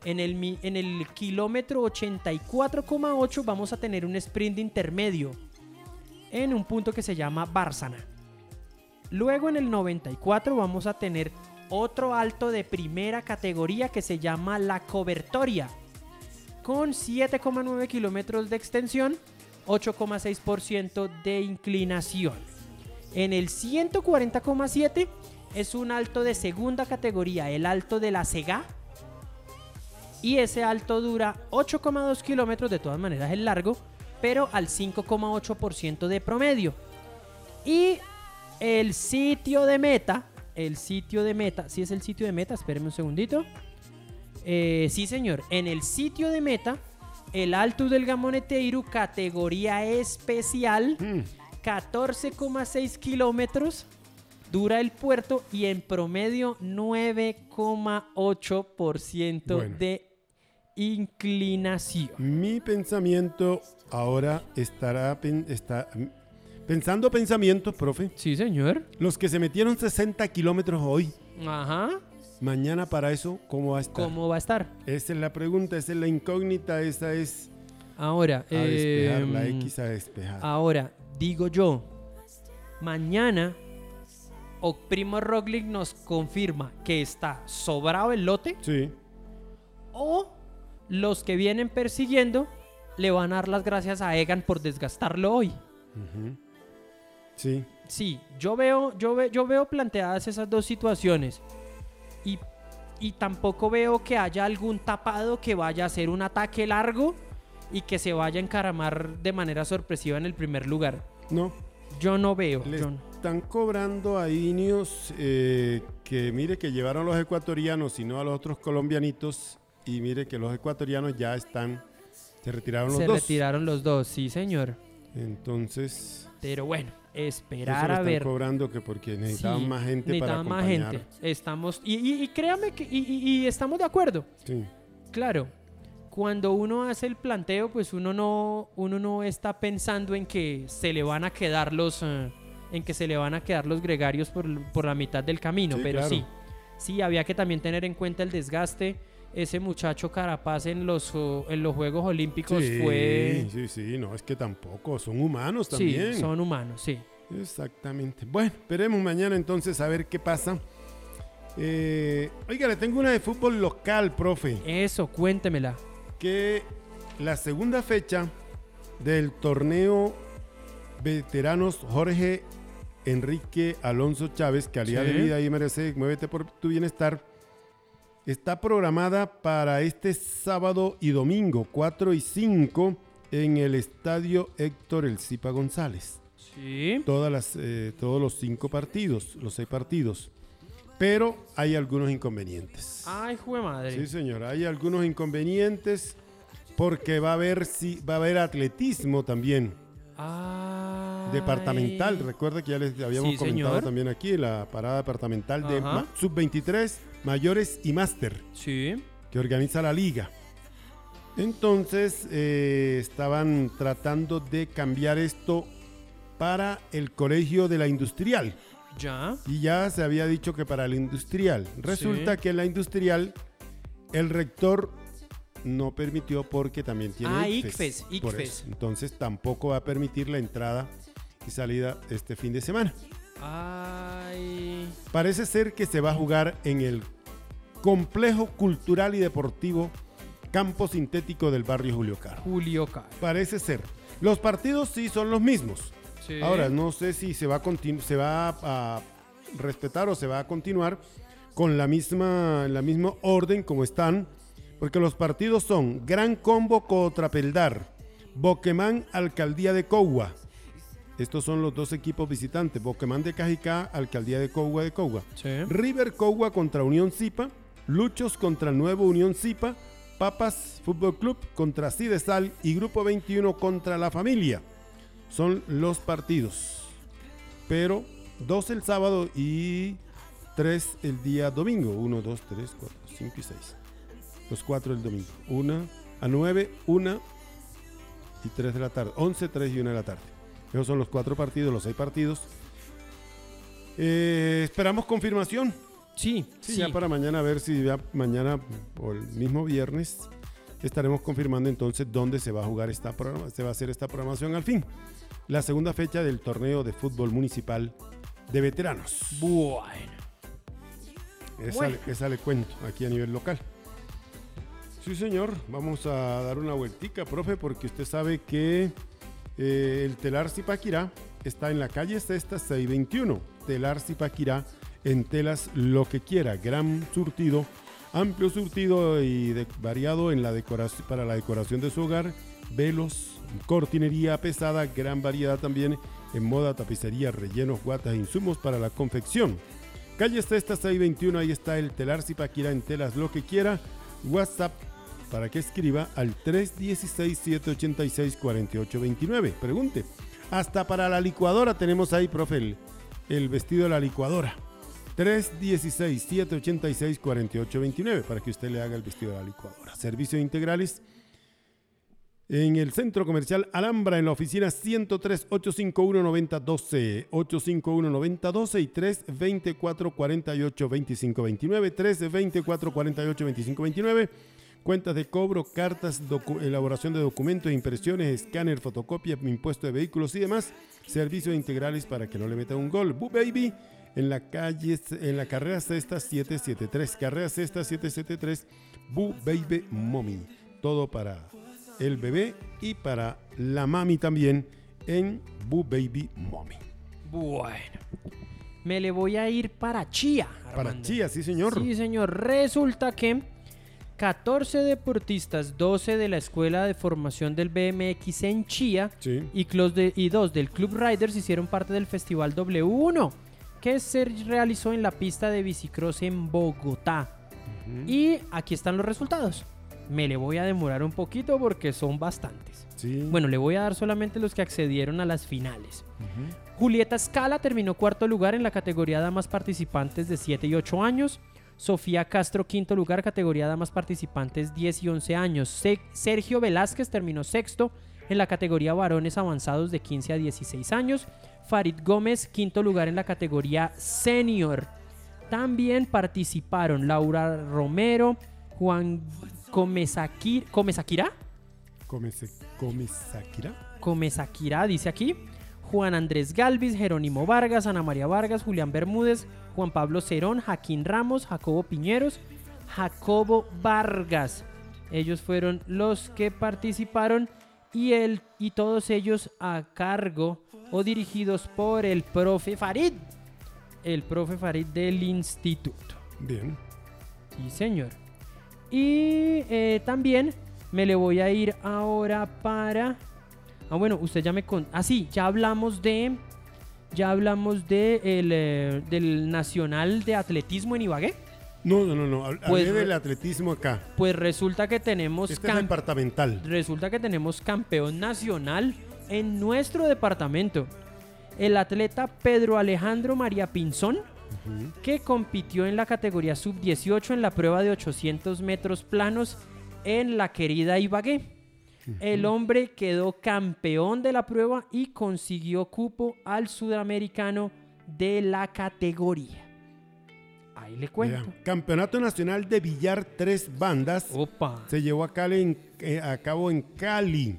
En el, kilómetro 84,8 vamos a tener un sprint intermedio en un punto que se llama Bárzana. Luego en el 94 vamos a tener otro alto de primera categoría que se llama La Cobertoria, con 7,9 kilómetros de extensión, 8,6% de inclinación. En el 140,7 es un alto de segunda categoría, el alto de la Sega. Y ese alto dura 8,2 kilómetros, de todas maneras es largo, pero al 5,8% de promedio. Y el sitio de meta, el sitio de meta, si es el sitio de meta, espérenme un segundito. Eh, sí, señor, en el sitio de meta, el Alto del Gamoneteiro, categoría especial, Mm. 14,6 kilómetros dura el puerto y en promedio 9,8% Bueno. de inclinación. Mi pensamiento ahora estará pen- está, pensando pensamientos, profe. Sí, señor. Los que se metieron 60 kilómetros hoy, Ajá. mañana para eso, ¿cómo va a estar? ¿Cómo va a estar? Esa es la pregunta, esa es la incógnita, esa es Ahora, a despejar, la em, X a despejar. Ahora, digo yo, mañana o Primo Roglic nos confirma que está sobrado el lote Sí, o los que vienen persiguiendo le van a dar las gracias a Egan por desgastarlo hoy. sí, Sí, yo veo, yo ve- yo veo planteadas esas dos situaciones. Y, y tampoco veo que haya algún tapado que vaya a hacer un ataque largo y que se vaya a encaramar de manera sorpresiva en el primer lugar. no. Yo no veo. Le no- están cobrando a Ineos eh, que mire que llevaron los ecuatorianos y no a los otros colombianitos y mire que los ecuatorianos ya están, se retiraron los Se dos. retiraron los dos, sí, señor. Entonces, Pero bueno, esperar a están ver. cobrando que porque necesitaban Sí, más gente para necesitaban más acompañar. gente. Estamos. Y, y- y créame que. Y, y- y estamos de acuerdo. Sí, Claro. Cuando uno hace el planteo, pues uno no, uno no está pensando en que se le van a quedar los. eh, en que se le van a quedar los gregarios por, por la mitad del camino. Sí, pero claro. sí. Sí, había que también tener en cuenta el desgaste. Ese muchacho Carapaz en los, en los Juegos Olímpicos sí, fue. sí, sí, no, es que tampoco, son humanos Sí, también. son humanos, sí. Exactamente. Bueno, esperemos mañana entonces a ver qué pasa. Eh, oiga, le tengo una de fútbol local, profe. Eso, cuéntemela. Que la segunda fecha del torneo veteranos Jorge Enrique Alonso Chávez, calidad Sí. de vida y merece, muévete por tu bienestar, está programada para este sábado y domingo, 4 y 5, en el estadio Héctor El Zipa González. Sí. Todas las, eh, todos los cinco partidos, los seis partidos. Pero hay algunos inconvenientes. Ay, jue madre. Sí, señor, hay algunos inconvenientes porque va a haber si va a haber atletismo también Ay. departamental. Recuerda que ya les habíamos Sí, comentado señor. también aquí la parada departamental de Ajá. ma- sub-23, mayores y máster Sí. que organiza la liga. Entonces eh, estaban tratando de cambiar esto para el colegio de la industrial. Ya. Y ya se había dicho que para el industrial. Resulta Sí. que en la industrial el rector no permitió porque también tiene Ah, ICFES. ICFES, por ICFES. eso. Entonces tampoco va a permitir la entrada y salida este fin de semana. Ay. Parece ser que se va a jugar en el complejo cultural y deportivo campo sintético del barrio Julio Caro. Julio Caro. Parece ser. Los partidos sí son los mismos. Sí. Ahora, no sé si se va, a se va a respetar o se va a continuar con la misma, la misma orden como están, porque los partidos son Gran Combo contra Peldar, Boquemán Alcaldía de Cougua. Estos son los dos equipos visitantes, Boquemán de Cajicá, Alcaldía de Cougua de Cougua. Sí. River Cougua contra Unión Zipa, Luchos contra Nuevo Unión Zipa, Papas Fútbol Club contra Cidesal y Grupo 21 contra La Familia. Son los partidos. Pero dos el sábado y tres el día domingo. Uno, dos, tres, cuatro, cinco y seis. Los cuatro el domingo. Una a nueve, una y tres de la tarde. Once, tres y una de la tarde. Esos son los cuatro partidos, los seis partidos. Eh, esperamos confirmación. Sí, Sí, sí. ya para mañana a ver si ya mañana o el mismo viernes estaremos confirmando entonces dónde se va a jugar esta programa, se va a hacer esta programación al fin. La segunda fecha del torneo de fútbol municipal de veteranos. Bueno. Esa, Bueno. le- esa le cuento aquí a nivel local. Sí, señor. Vamos a dar una vueltica, profe, porque usted sabe que eh, el Telar Zipaquirá está en la calle Sexta 621. Telar Zipaquirá en telas lo que quiera. Gran surtido, amplio surtido y de- variado en la decoración, para la decoración de su hogar. Velos, cortinería pesada, gran variedad también en moda, tapicería, rellenos, guatas, insumos para la confección. Calle Sexta 621, ahí está el telar Zipaquirá en telas lo que quiera. WhatsApp para que escriba al 316-786-4829. Pregunte. Hasta para la licuadora tenemos ahí, profe, el, el vestido de la licuadora. 316-786-4829 para que usted le haga el vestido de la licuadora. Servicios integrales en el centro comercial Alhambra, en la oficina 103 851 9012 851 9012 y 324 48 25 29 324 48 25 29 cuentas de cobro, cartas, elaboración de documentos, impresiones, escáner, fotocopia, impuesto de vehículos y demás. Servicios integrales para que no le meta un gol. Boo Baby en la calle, en la carrera sexta 773. Carrera sexta 773. Boo Baby Mommy. Todo para el bebé y para la mami también en Boo Baby Mommy. Bueno. Me le voy a ir para Chía. Para. Chía, sí señor. Sí, señor. Resulta que 14 deportistas, 12 de la Escuela de Formación del BMX en Chía Sí. y, clos de- y dos del Club Riders hicieron parte del Festival W1, que se realizó en la pista de bicicross en Bogotá. Y aquí están los resultados. Me le voy a demorar un poquito porque son bastantes. Sí. Bueno, le voy a dar solamente los que accedieron a las finales. Julieta Scala terminó cuarto lugar en la categoría Damas Participantes de 7 y 8 años. Sofía Castro, quinto lugar, categoría Damas Participantes 10 y 11 años. Se- Sergio Velázquez terminó sexto en la categoría Varones Avanzados de 15 a 16 años. Farid Gómez, quinto lugar en la categoría Senior. También participaron Laura Romero, Juan Comesaquir, Comesaquirá, Come, se- come Sakira. Comesaquirá, dice aquí. Juan Andrés Galvis, Jerónimo Vargas, Ana María Vargas, Julián Bermúdez, Juan Pablo Cerón, Jaquín Ramos, Jacobo Piñeros, Jacobo Vargas. Ellos fueron los que participaron y, el, y todos ellos a cargo o dirigidos por el profe Farid, el profe Farid del instituto. Bien. Sí, señor. Y eh, también me le voy a ir ahora para... Ah, bueno, usted ya me con... Ah, sí, ya hablamos de... Ya hablamos de el, eh, del Nacional de Atletismo en Ibagué. No, no, no, no. hab- Pues, Hablé del atletismo acá. Pues resulta que tenemos... Este es departamental. resulta que tenemos campeón nacional en nuestro departamento. El atleta Pedro Alejandro María Pinzón, que compitió en la categoría sub-18 en la prueba de 800 metros planos en la querida Ibagué. El hombre quedó campeón de la prueba y consiguió cupo al sudamericano de la categoría. Ahí le cuento. Campeonato Nacional de Billar Tres Bandas Opa. se llevó a, Cali en- eh, a cabo en Cali.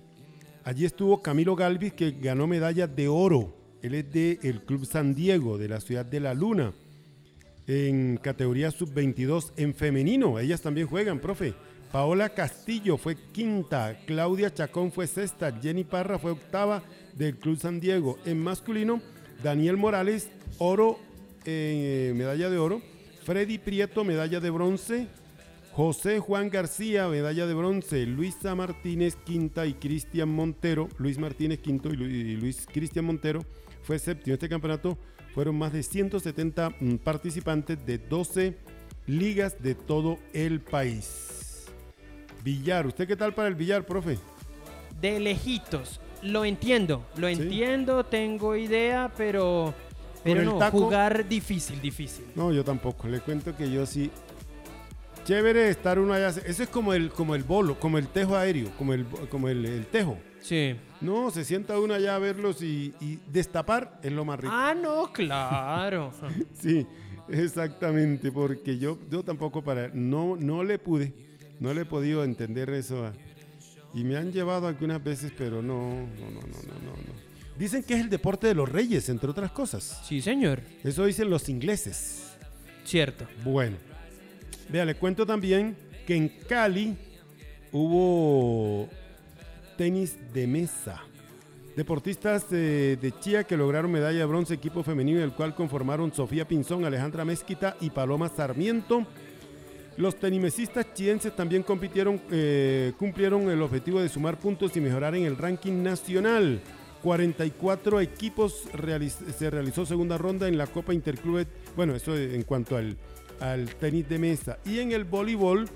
Allí estuvo Camilo Galvis que ganó medalla de oro. Él es del Club San Diego, de la ciudad de La Luna. En categoría sub-22 en femenino. Ellas también juegan, profe. Paola Castillo fue quinta, Claudia Chacón fue sexta, Jenny Parra fue octava del Club San Diego. En masculino, Daniel Morales, oro, eh, medalla de oro. Freddy Prieto, medalla de bronce. José Juan García, medalla de bronce. Luisa Martínez, quinta. Y Cristian Montero, Luis Martínez, quinto. Y Lu- y Luis Cristian Montero fue séptimo. Este campeonato fueron más de 170 mm, participantes de 12 ligas de todo el país. Billar, ¿usted qué tal para el billar, profe? De lejitos. Lo entiendo, lo entiendo, tengo idea, pero. Pero el no, taco? jugar difícil, difícil. No, yo tampoco. Le cuento que yo sí. Chévere estar uno allá. Eso es como el, como el bolo, como el tejo aéreo, como el, como el, el tejo. Sí. No, se sienta uno allá a verlos y, y destapar es lo más rico. Ah, no, claro. Sí, exactamente, porque yo, yo tampoco para, no, no le pude, no le he podido entender eso. a- y me han llevado algunas veces, pero no, no, no, no, no, no, no. Dicen que es el deporte de los reyes, entre otras cosas. Sí, señor. Eso dicen los ingleses. Cierto. Bueno, vea, le cuento también que en Cali hubo tenis de mesa. Deportistas eh, de Chía que lograron medalla de bronce equipo femenino, el cual conformaron Sofía Pinzón, Alejandra Mezquita y Paloma Sarmiento. Los tenimesistas chienses también compitieron, eh, cumplieron el objetivo de sumar puntos y mejorar en el ranking nacional. 44 equipos se realizó segunda ronda en la Copa Interclubes. Bueno, eso en cuanto al, al tenis de mesa. Y en el voleibol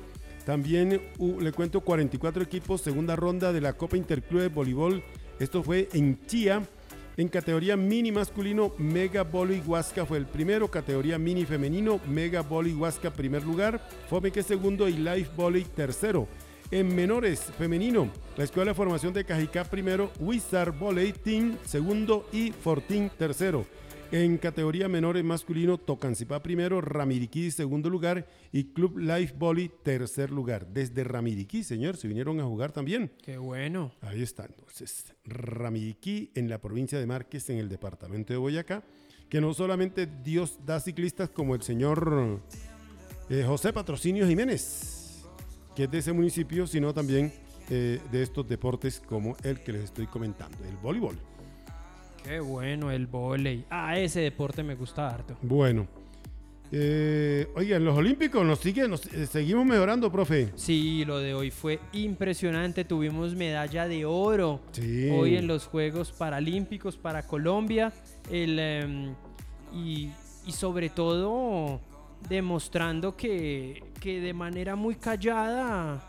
también le cuento 44 equipos, segunda ronda de la Copa Interclubes Voleibol. Esto fue en Chía. En categoría mini masculino, Mega Volley Huasca fue el primero. Categoría mini femenino, Mega Volley Huasca primer lugar. Fomeque segundo y Life Volley tercero. En menores femenino, la Escuela de Formación de Cajicá primero, Wizard Volley Team segundo y Fortín tercero. En categoría menores masculino, Tocancipá primero, Ramiriquí segundo lugar y Club Life Volley tercer lugar. Desde Ramiriquí, señor, se vinieron a jugar también. Qué bueno. Ahí está, entonces, Ramiriquí en la provincia de Márquez, en el departamento de Boyacá, que no solamente Dios da ciclistas como el señor eh, José Patrocinio Jiménez, que es de ese municipio, sino también eh, de estos deportes como el que les estoy comentando, el voleibol. Qué bueno el volei. Ah, ese deporte me gusta harto. Bueno, eh, oigan, los Olímpicos nos siguen, nos, eh, seguimos mejorando, profe. Sí, lo de hoy fue impresionante. Tuvimos medalla de oro Sí. hoy en los Juegos Paralímpicos para Colombia. El, em, y, y sobre todo demostrando que, que de manera muy callada,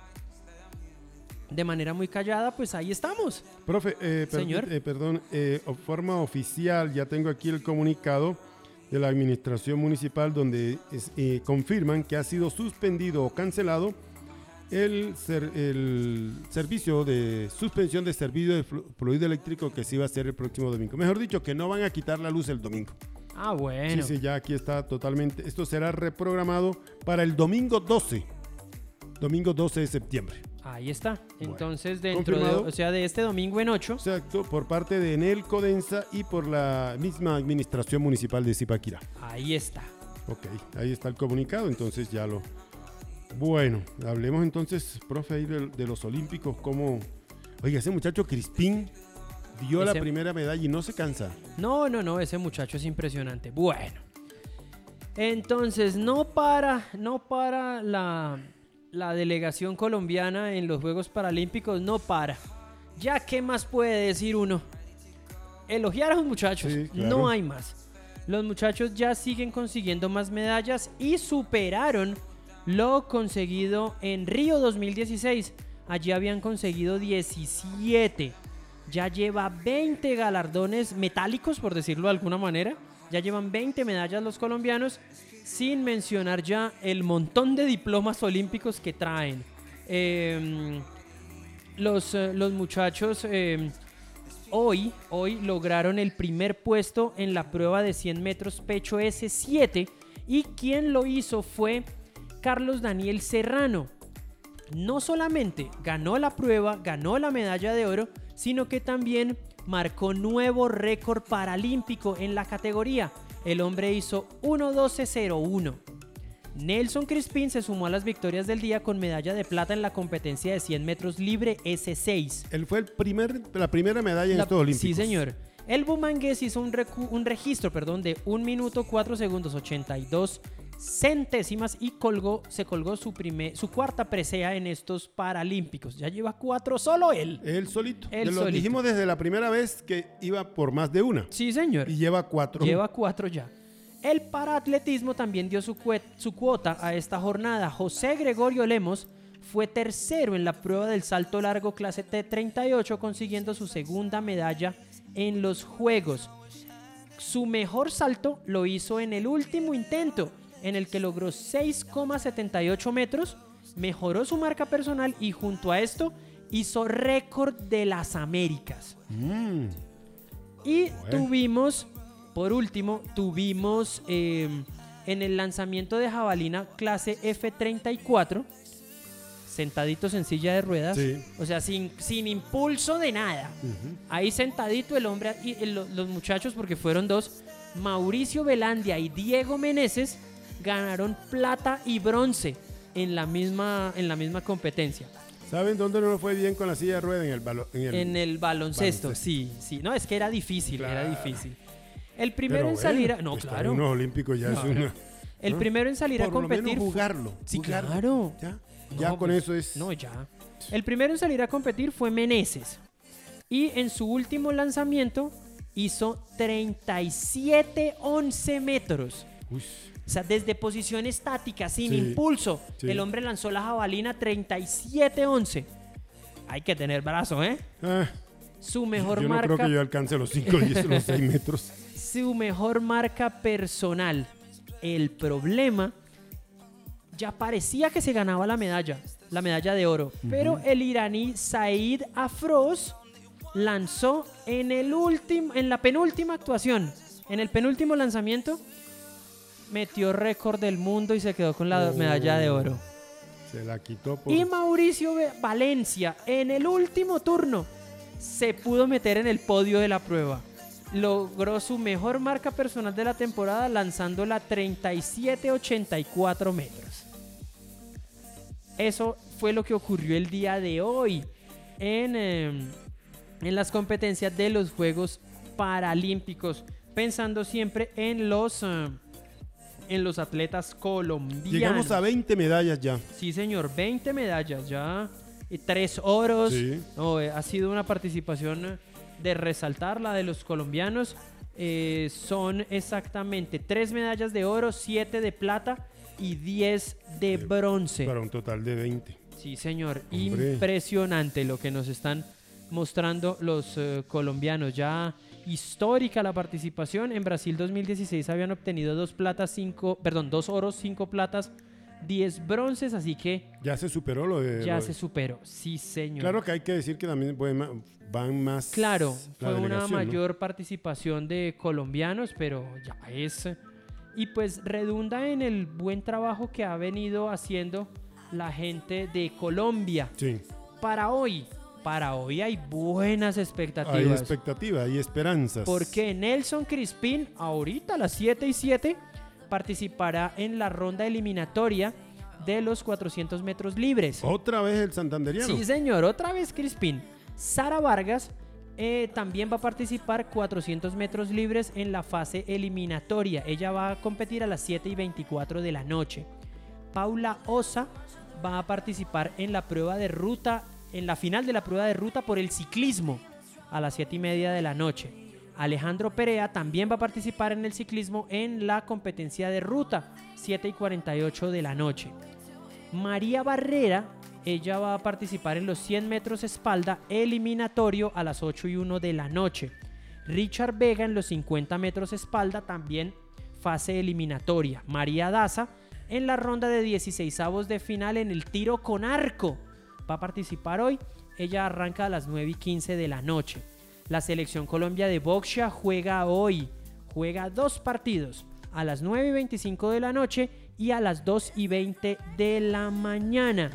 de manera muy callada, pues ahí estamos. Profe, eh, per- Señor. eh, perdón, eh, forma oficial, ya tengo aquí el comunicado de la administración municipal donde es- eh, confirman que ha sido suspendido o cancelado el, ser- el servicio de suspensión de servicio de flu- fluido eléctrico que se iba a hacer el próximo domingo. Mejor dicho, que no van a quitar la luz el domingo. Ah, bueno. Sí, sí, ya aquí está totalmente. Esto será reprogramado para el domingo 12. Domingo 12 de septiembre. Ahí está. Bueno, Entonces, dentro de, o sea, de este domingo en 8, Exacto, por parte de Enel Codensa y por la misma administración municipal de Zipaquirá. ahí está. Ok, ahí está el comunicado, entonces ya lo... Bueno, hablemos entonces, profe, ahí de, de los Olímpicos, cómo... Oiga, ese muchacho Crispín dio la primera medalla y no se cansa. No, no, no, ese muchacho es impresionante. Bueno. Entonces, no para, no para la, la delegación colombiana en los Juegos Paralímpicos, no para. Ya, ¿qué más puede decir uno? Elogiar a los muchachos, Sí, claro. no hay más. Los muchachos ya siguen consiguiendo más medallas y superaron lo conseguido en Río 2016. Allí habían conseguido 17. Ya lleva 20 galardones metálicos, por decirlo de alguna manera. Ya llevan 20 medallas los colombianos, sin mencionar ya el montón de diplomas olímpicos que traen. Em, los, eh, los muchachos em, hoy, hoy lograron el primer puesto en la prueba de 100 metros pecho S7 Y quien lo hizo fue Carlos Daniel Serrano. No solamente ganó la prueba, ganó la medalla de oro, sino que también marcó nuevo récord paralímpico en la categoría. El hombre hizo 1.12.01. Nelson Crispin se sumó a las victorias del día con medalla de plata en la competencia de 100 metros libre S6. Él fue el primer, la primera medalla en La- estos Olímpicos. Sí, señor. El Bumangués hizo un, recu- un registro perdón, de 1 minuto 4 segundos 82 centésimas y colgó, se colgó su, primer, su cuarta presea en estos Paralímpicos. Ya lleva cuatro solo él. Él solito. Él Lo solito. dijimos desde la primera vez que iba por más de una. Sí, señor. Y lleva cuatro. Lleva cuatro ya. El paraatletismo también dio su, su cuota a esta jornada. José Gregorio Lemos fue tercero en la prueba del salto largo clase T38, consiguiendo su segunda medalla en los Juegos. Su mejor salto lo hizo en el último intento, en el que logró 6,78 metros, mejoró su marca personal y junto a esto hizo récord de las Américas. Mm, Y Bueno. tuvimos, por último, tuvimos eh, en el lanzamiento de jabalina clase F34, sentaditos en silla de ruedas, Sí. o sea, sin, sin impulso de nada. Ahí sentadito el hombre y el- los muchachos, porque fueron dos, Mauricio Velandia y Diego Meneses, ganaron plata y bronce en la misma, en la misma competencia. ¿Saben dónde no fue bien con la silla de rueda? En el, balo- en el- En el baloncesto, baloncesto. sí, sí. No, es que era difícil, era difícil. El primero Pero en salir a... No, estar claro. Unos olímpicos ya Claro. es una... El ¿no? primero en salir a Por lo menos competir... jugarlo. Sí, jugarlo. claro. Ya, No, ya con pues, eso es... No, ya. El primero en salir a competir fue Meneses. Y en su último lanzamiento hizo 37-11 metros. Uy, O sea, desde posición estática, sin Sí, impulso, sí. el hombre lanzó la jabalina 37-11. Hay que tener brazo, ¿eh? ah, Su mejor yo no marca creo que yo alcance los 5 y los 6 metros. su mejor marca personal. El problema ya parecía que se ganaba la medalla, la medalla de oro, pero el iraní Said Afroz lanzó en el último en la penúltima actuación, en el penúltimo lanzamiento metió récord del mundo y se quedó con la Oh. medalla de oro. Se la quitó por... Y Mauricio Valencia en el último turno se pudo meter en el podio de la prueba. Logró su mejor marca personal de la temporada lanzándola 37.84 metros. Eso fue lo que ocurrió el día de hoy en, eh, en las competencias de los Juegos Paralímpicos. Pensando siempre en los, eh, en los atletas colombianos. Llegamos a 20 medallas ya. Sí, señor, 20 medallas ya. Y tres oros. Sí. No, eh, ha sido una participación de resaltar la de los colombianos. Eh, son exactamente tres medallas de oro, siete de plata y 10 de bronce. Para un total de 20. Sí, señor. Hombre. Impresionante lo que nos están mostrando los eh, colombianos. Ya histórica la participación. En Brasil 2016 habían obtenido dos platas, cinco, perdón, dos oros, cinco platas, 10 bronces, así que Ya se superó lo de... ya lo se superó. Sí, señor. Claro que hay que decir que también ma- van más... Claro, la fue una mayor participación de colombianos, pero ya es. Y pues redunda en el buen trabajo que ha venido haciendo la gente de Colombia. Sí, Para hoy, para hoy hay buenas hay expectativas. expectativa, hay esperanzas. porque Nelson Crispin, ahorita a las 7 y 7, participará en la ronda eliminatoria de los 400 metros libres. Otra vez el santanderiano. Sí, señor, otra vez Crispin. Sara Vargas eh, también va a participar 400 metros libres en la fase eliminatoria. Ella va a competir a las 7 y 24 de la noche. Paula Osa va a participar en la prueba de ruta, en la final de la prueba de ruta por el ciclismo a las 7 y media de la noche. Alejandro Perea también va a participar en el ciclismo en la competencia de ruta, 7 y 48 de la noche. María Barrera, ella va a participar en los 100 metros espalda eliminatorio a las 8 y 1 de la noche. Richard Vega en los 50 metros espalda también fase eliminatoria. María Daza en la ronda de 16 avos de final en el tiro con arco. Va a participar hoy. Ella arranca a las 9 y 15 de la noche. La selección Colombia de boxea juega hoy. Juega dos partidos. a las 9 y 25 de la noche y a las 2 y 20 de la mañana.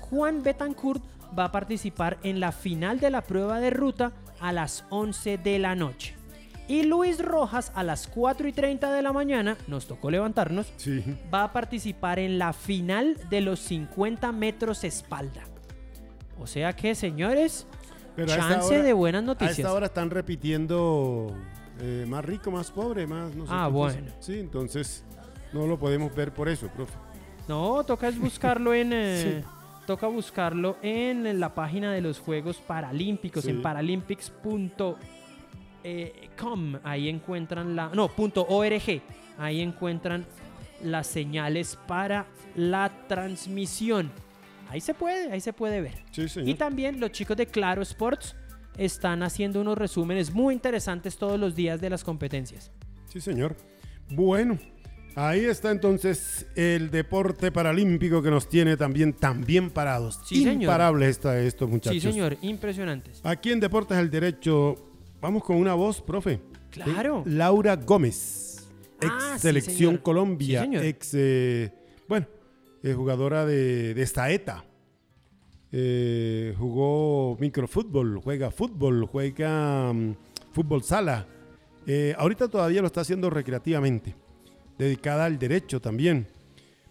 Juan Betancourt va a participar en la final de la prueba de ruta a las 11 de la noche. Y Luis Rojas a las 4 y 30 de la mañana, nos tocó levantarnos, Sí. va a participar en la final de los 50 metros espalda. O sea que, señores, Pero a chance hora- de buenas A noticias. esta hora están repitiendo eh, más rico, más pobre, más no sé Ah, cosa. bueno. Sí, entonces no lo podemos ver por eso, profe. No, toca es buscarlo en... eh, Toca buscarlo en la página de los Juegos Paralímpicos, Sí. en paralympics.com. Ahí encuentran la... No, punto .org. Ahí encuentran las señales para la transmisión. Ahí se puede, ahí se puede ver. Sí, señor. Y también los chicos de Claro Sports están haciendo unos resúmenes muy interesantes todos los días de las competencias. Sí, señor. Bueno, ahí está entonces el deporte paralímpico que nos tiene también tan bien parados. Sí, señor. Está estos muchachos. Sí, señor, impresionantes. Aquí en Deportes del Derecho, vamos con una voz, profe. Claro. Laura Gómez, ex Ah, sí, Selección señor. Colombia, Sí, señor. ex, eh, bueno, eh, jugadora de, de Saeta. Eh, jugó microfútbol, juega fútbol, juega mm, fútbol sala. Eh, ahorita todavía lo está haciendo recreativamente, dedicada al derecho también.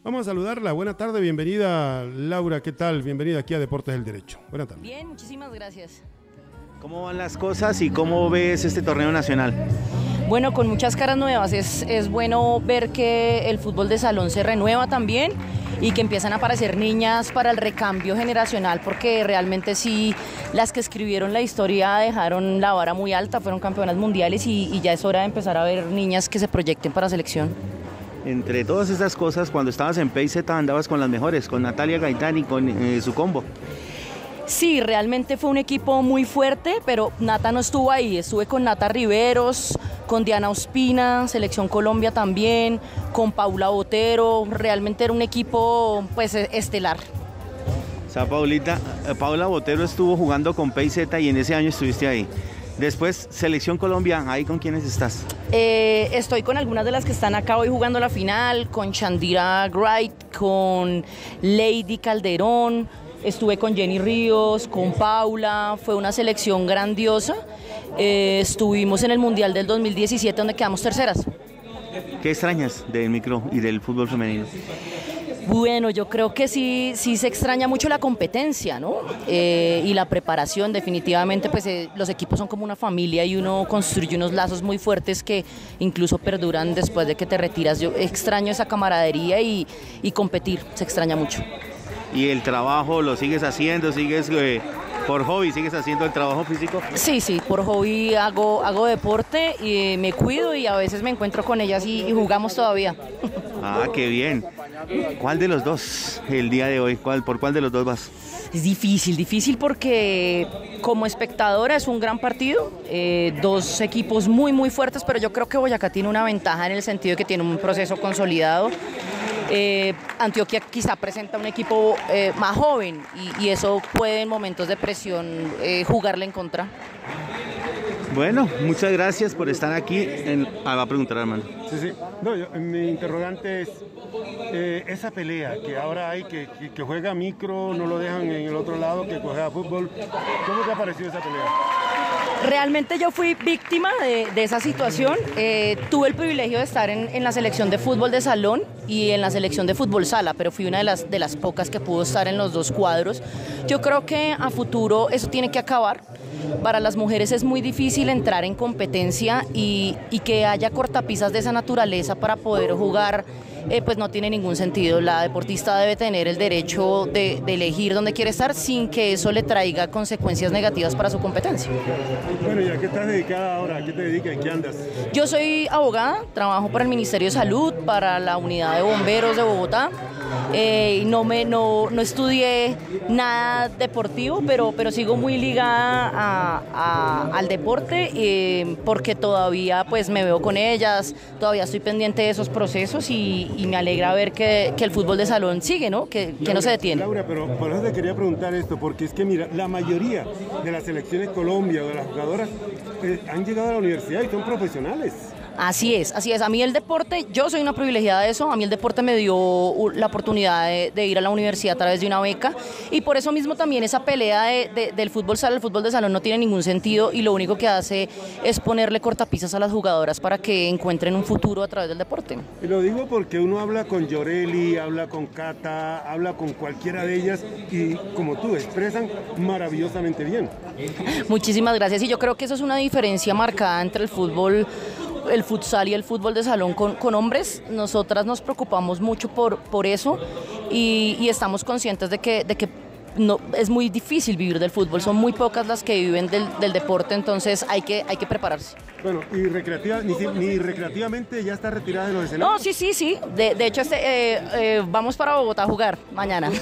Vamos a saludarla. Buena tarde, bienvenida Laura, ¿qué tal? Bienvenida aquí a Deportes del Derecho. Buena tarde. Bien, muchísimas gracias. ¿Cómo van las cosas y cómo ves este torneo nacional? Bueno, con muchas caras nuevas. Es, es bueno ver que el fútbol de salón se renueva también y que empiezan a aparecer niñas para el recambio generacional, porque realmente sí, las que escribieron la historia dejaron la vara muy alta, fueron campeonas mundiales y, y ya es hora de empezar a ver niñas que se proyecten para selección. Entre todas estas cosas, cuando estabas en PZ andabas con las mejores, con Natalia Gaitán y con eh, su combo. Sí, realmente fue un equipo muy fuerte, pero Nata no estuvo ahí. Estuve con Nata Riveros, con Diana Ospina, Selección Colombia también, con Paula Botero. Realmente era un equipo pues e- estelar. O sea, Paulita, eh, Paula Botero estuvo jugando con PZ y en ese año estuviste ahí. Después, Selección Colombia, ¿ahí con quiénes estás? Eh, estoy con algunas de las que están acá hoy jugando la final, con Chandira Wright, con Lady Calderón, estuve con Jenny Ríos, con Paula, fue una selección grandiosa. Eh, estuvimos en el Mundial del 2017 donde quedamos terceras. ¿Qué extrañas del micro y del fútbol femenino? Bueno, yo creo que sí, sí se extraña mucho la competencia, ¿no? Eh, y la preparación, definitivamente, pues eh, los equipos son como una familia y uno construye unos lazos muy fuertes que incluso perduran después de que te retiras. Yo extraño esa camaradería y, y competir, se extraña mucho. ¿Y el trabajo lo sigues haciendo? ¿Sigues eh, por hobby? ¿Sigues haciendo el trabajo físico? Sí, sí, por hobby hago, hago deporte y me cuido y a veces me encuentro con ellas y, y jugamos todavía. Ah, qué bien. ¿Cuál de los dos el día de hoy? ¿Cuál, ¿Por cuál de los dos vas? Es difícil, difícil porque como espectadora es un gran partido, eh, dos equipos muy muy fuertes, pero yo creo que Boyacá tiene una ventaja en el sentido de que tiene un proceso consolidado. Eh, Antioquia quizá presenta un equipo eh, más joven y, y eso puede en momentos de presión eh, jugarle en contra. Bueno, muchas gracias por estar aquí. En... Ah, va a preguntar, hermano. Sí, sí. No, yo- mi interrogante es eh, esa pelea que ahora hay, que, que- que juega micro, no lo dejan en el otro lado, que juega fútbol. ¿Cómo te ha parecido esa pelea? Realmente yo fui víctima de, de esa situación. Eh, tuve el privilegio de estar en, en la selección de fútbol de salón y en la selección de fútbol sala, pero fui una de las, de las pocas que pudo estar en los dos cuadros. Yo creo que a futuro eso tiene que acabar. Para las mujeres es muy difícil entrar en competencia y, y que haya cortapisas de esa naturaleza para poder jugar. eh, pues no tiene ningún sentido. La deportista debe tener el derecho de, de elegir dónde quiere estar sin que eso le traiga consecuencias negativas para su competencia. Bueno, ¿y a qué estás dedicada ahora? ¿A qué te dedicas? ¿En qué andas? Yo soy abogada, trabajo para el Ministerio de Salud, para la Unidad de Bomberos de Bogotá. Eh, no, me, no, no estudié nada deportivo, pero, pero sigo muy ligada a- a- al deporte eh, porque todavía pues, me veo con ellas, todavía estoy pendiente de esos procesos y, y me alegra ver que, que el fútbol de salón sigue, ¿no? que, que no se detiene. Laura, pero por eso te quería preguntar esto, porque es que mira, la mayoría de las selecciones Colombia o de las jugadoras eh, han llegado a la universidad y son profesionales. Así es, así es. A mí el deporte, yo soy una privilegiada de eso, a mí el deporte me dio la oportunidad de, de ir a la universidad a través de una beca y por eso mismo también esa pelea de- de- del fútbol sala, el fútbol de salón no tiene ningún sentido y lo único que hace es ponerle cortapisas a las jugadoras para que encuentren un futuro a través del deporte. Y lo digo porque uno habla con Llorelli, habla con Cata, habla con cualquiera de ellas y como tú, expresan maravillosamente bien. Muchísimas gracias. Y yo creo que eso es una diferencia marcada entre el fútbol, el futsal y el fútbol de salón con, con hombres. Nosotras nos preocupamos mucho por, por eso y, estamos conscientes de que, de que no, es muy difícil vivir del fútbol. Son muy pocas las que viven del, del deporte, entonces hay que, hay que prepararse. Bueno, y recreativa, ni, recreativamente ya está retirada de los escenarios. No, sí, sí, sí. De, de hecho, este, eh, eh, vamos para Bogotá a jugar mañana.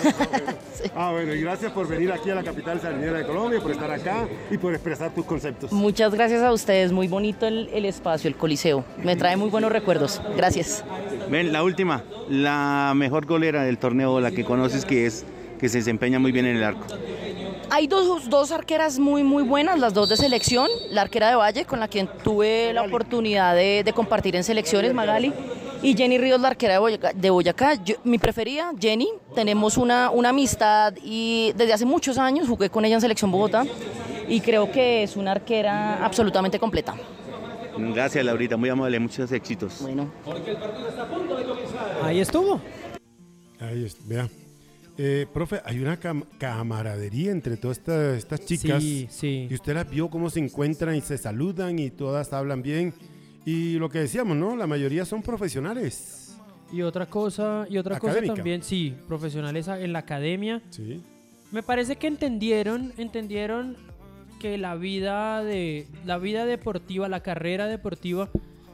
Ah, bueno, y gracias por venir aquí a la capital salinera de Colombia, por estar acá y por expresar tus conceptos. Muchas gracias a ustedes. Muy bonito el, el espacio, el Coliseo. Me trae muy buenos recuerdos. Gracias. Ven, la última, la mejor golera del torneo, la que conoces que es que se desempeña muy bien en el arco. Hay dos, dos arqueras muy, muy buenas, las dos de selección. La arquera de Valle, con la quien tuve la oportunidad de, de compartir en selecciones, Magali. Y Jenny Ríos, la arquera de Boyacá. De Boyacá. Yo- mi preferida, Jenny. Tenemos una, una amistad y desde hace muchos años jugué con ella en Selección Bogotá. Y creo que es una arquera absolutamente completa. Gracias, Laurita, muy amable, muchos éxitos. Bueno. Ahí estuvo. Ahí es, vea. Eh, profe, hay una cam- camaradería entre todas esta- estas chicas. Sí, sí. Y usted las vio cómo se encuentran y se saludan y todas hablan bien. Y lo que decíamos, ¿no? La mayoría son profesionales. Y otra cosa, y otra cosa Académica. también, sí, profesionales en la academia. Sí. Me parece que entendieron, entendieron que la vida de la vida deportiva, la carrera deportiva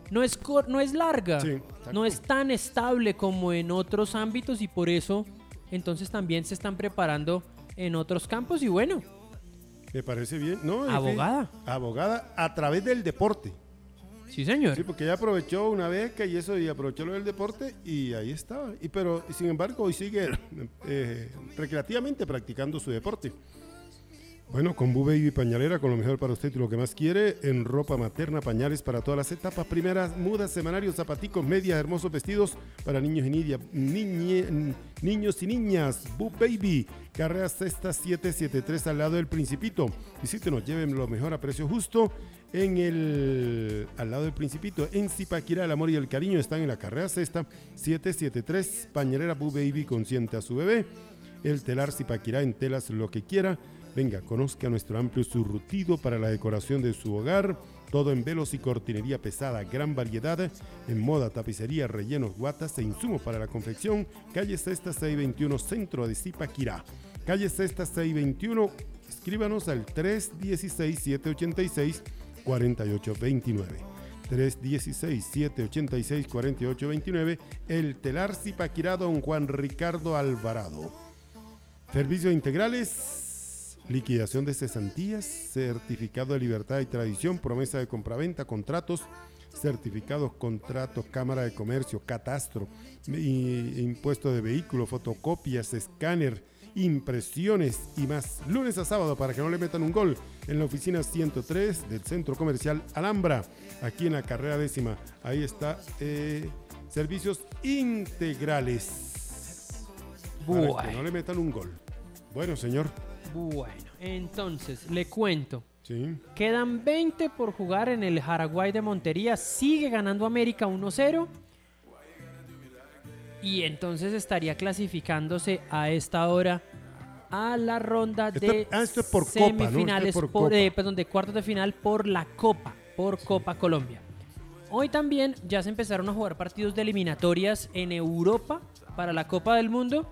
no es no es larga, Sí, no es tan estable como en otros ámbitos y por eso entonces también se están preparando en otros campos y bueno, Me parece bien. No, Abogada. abogada a través del deporte. sí señor. Sí, porque ella aprovechó una beca y eso, y aprovechó lo del deporte y ahí estaba. Y pero, sin embargo, hoy sigue eh, recreativamente practicando su deporte. Bueno, con Boo Baby Pañalera, con lo mejor para usted y lo que más quiere, en ropa materna, pañales para todas las etapas, primeras, mudas, semanarios, zapaticos, medias, hermosos vestidos para niños y niña- niñe- niños y niñas. Boo Baby, carrera sexta 773 al lado del Principito. Visítenos, lleven lo mejor a precio justo en el al lado del Principito, en Zipaquirá, el amor y el cariño están en la carrera sexta 773, pañalera Boo Baby consiente a su bebé. El telar Zipaquirá en telas lo que quiera. Venga, conozca nuestro amplio surtido para la decoración de su hogar. Todo en velos y cortinería pesada, gran variedad en moda, tapicería, rellenos, guatas e insumos para la confección. Calle Sexta 621, centro de Zipaquirá. Calle Sexta 621, escríbanos al 316-786-4829. 316-786-4829. El telar Zipaquirá, don Juan Ricardo Alvarado. Servicios integrales, liquidación de cesantías, certificado de libertad y tradición, promesa de compraventa, contratos, certificados, contratos, cámara de comercio, catastro, i- impuesto de vehículo, fotocopias, escáner, impresiones y más. Lunes a sábado para que no le metan un gol en la oficina 103 del Centro Comercial Alhambra, aquí en la carrera décima. Ahí está, eh, servicios integrales. Para que no le metan un gol. Bueno, señor. Bueno, entonces le cuento. Sí. Quedan 20 por jugar en el Jaraguay de Montería. Sigue ganando América 1-0. Y entonces estaría clasificándose a esta hora a la ronda de ah, por semifinales, por por, Copa. eh, perdón, de cuartos de final por la Copa, por Copa Colombia. Hoy también ya se empezaron a jugar partidos de eliminatorias en Europa para la Copa del Mundo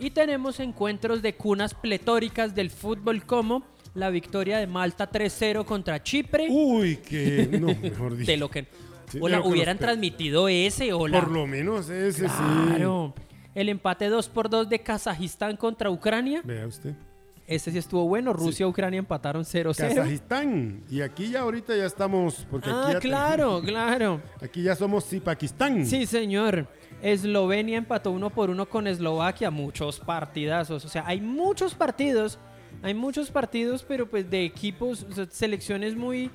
y tenemos encuentros de cunas pletóricas del fútbol como la victoria de Malta 3-0 contra Chipre, Uy, que no, mejor dicho. de lo que Sí, lo que hubieran transmitido ese o la Por lo menos ese Claro. El empate 2 por 2 de Kazajistán contra Ucrania. Vea usted. Este sí estuvo bueno. Rusia y Ucrania empataron 0-0. Kazajistán. Y aquí ya ahorita ya estamos. Porque aquí Ah, ya- claro, claro. Aquí ya somos Pakistán. Sí, señor. Eslovenia empató uno por uno con Eslovaquia. Muchos partidazos. O sea, hay muchos partidos. Hay muchos partidos, pero pues de equipos, selecciones muy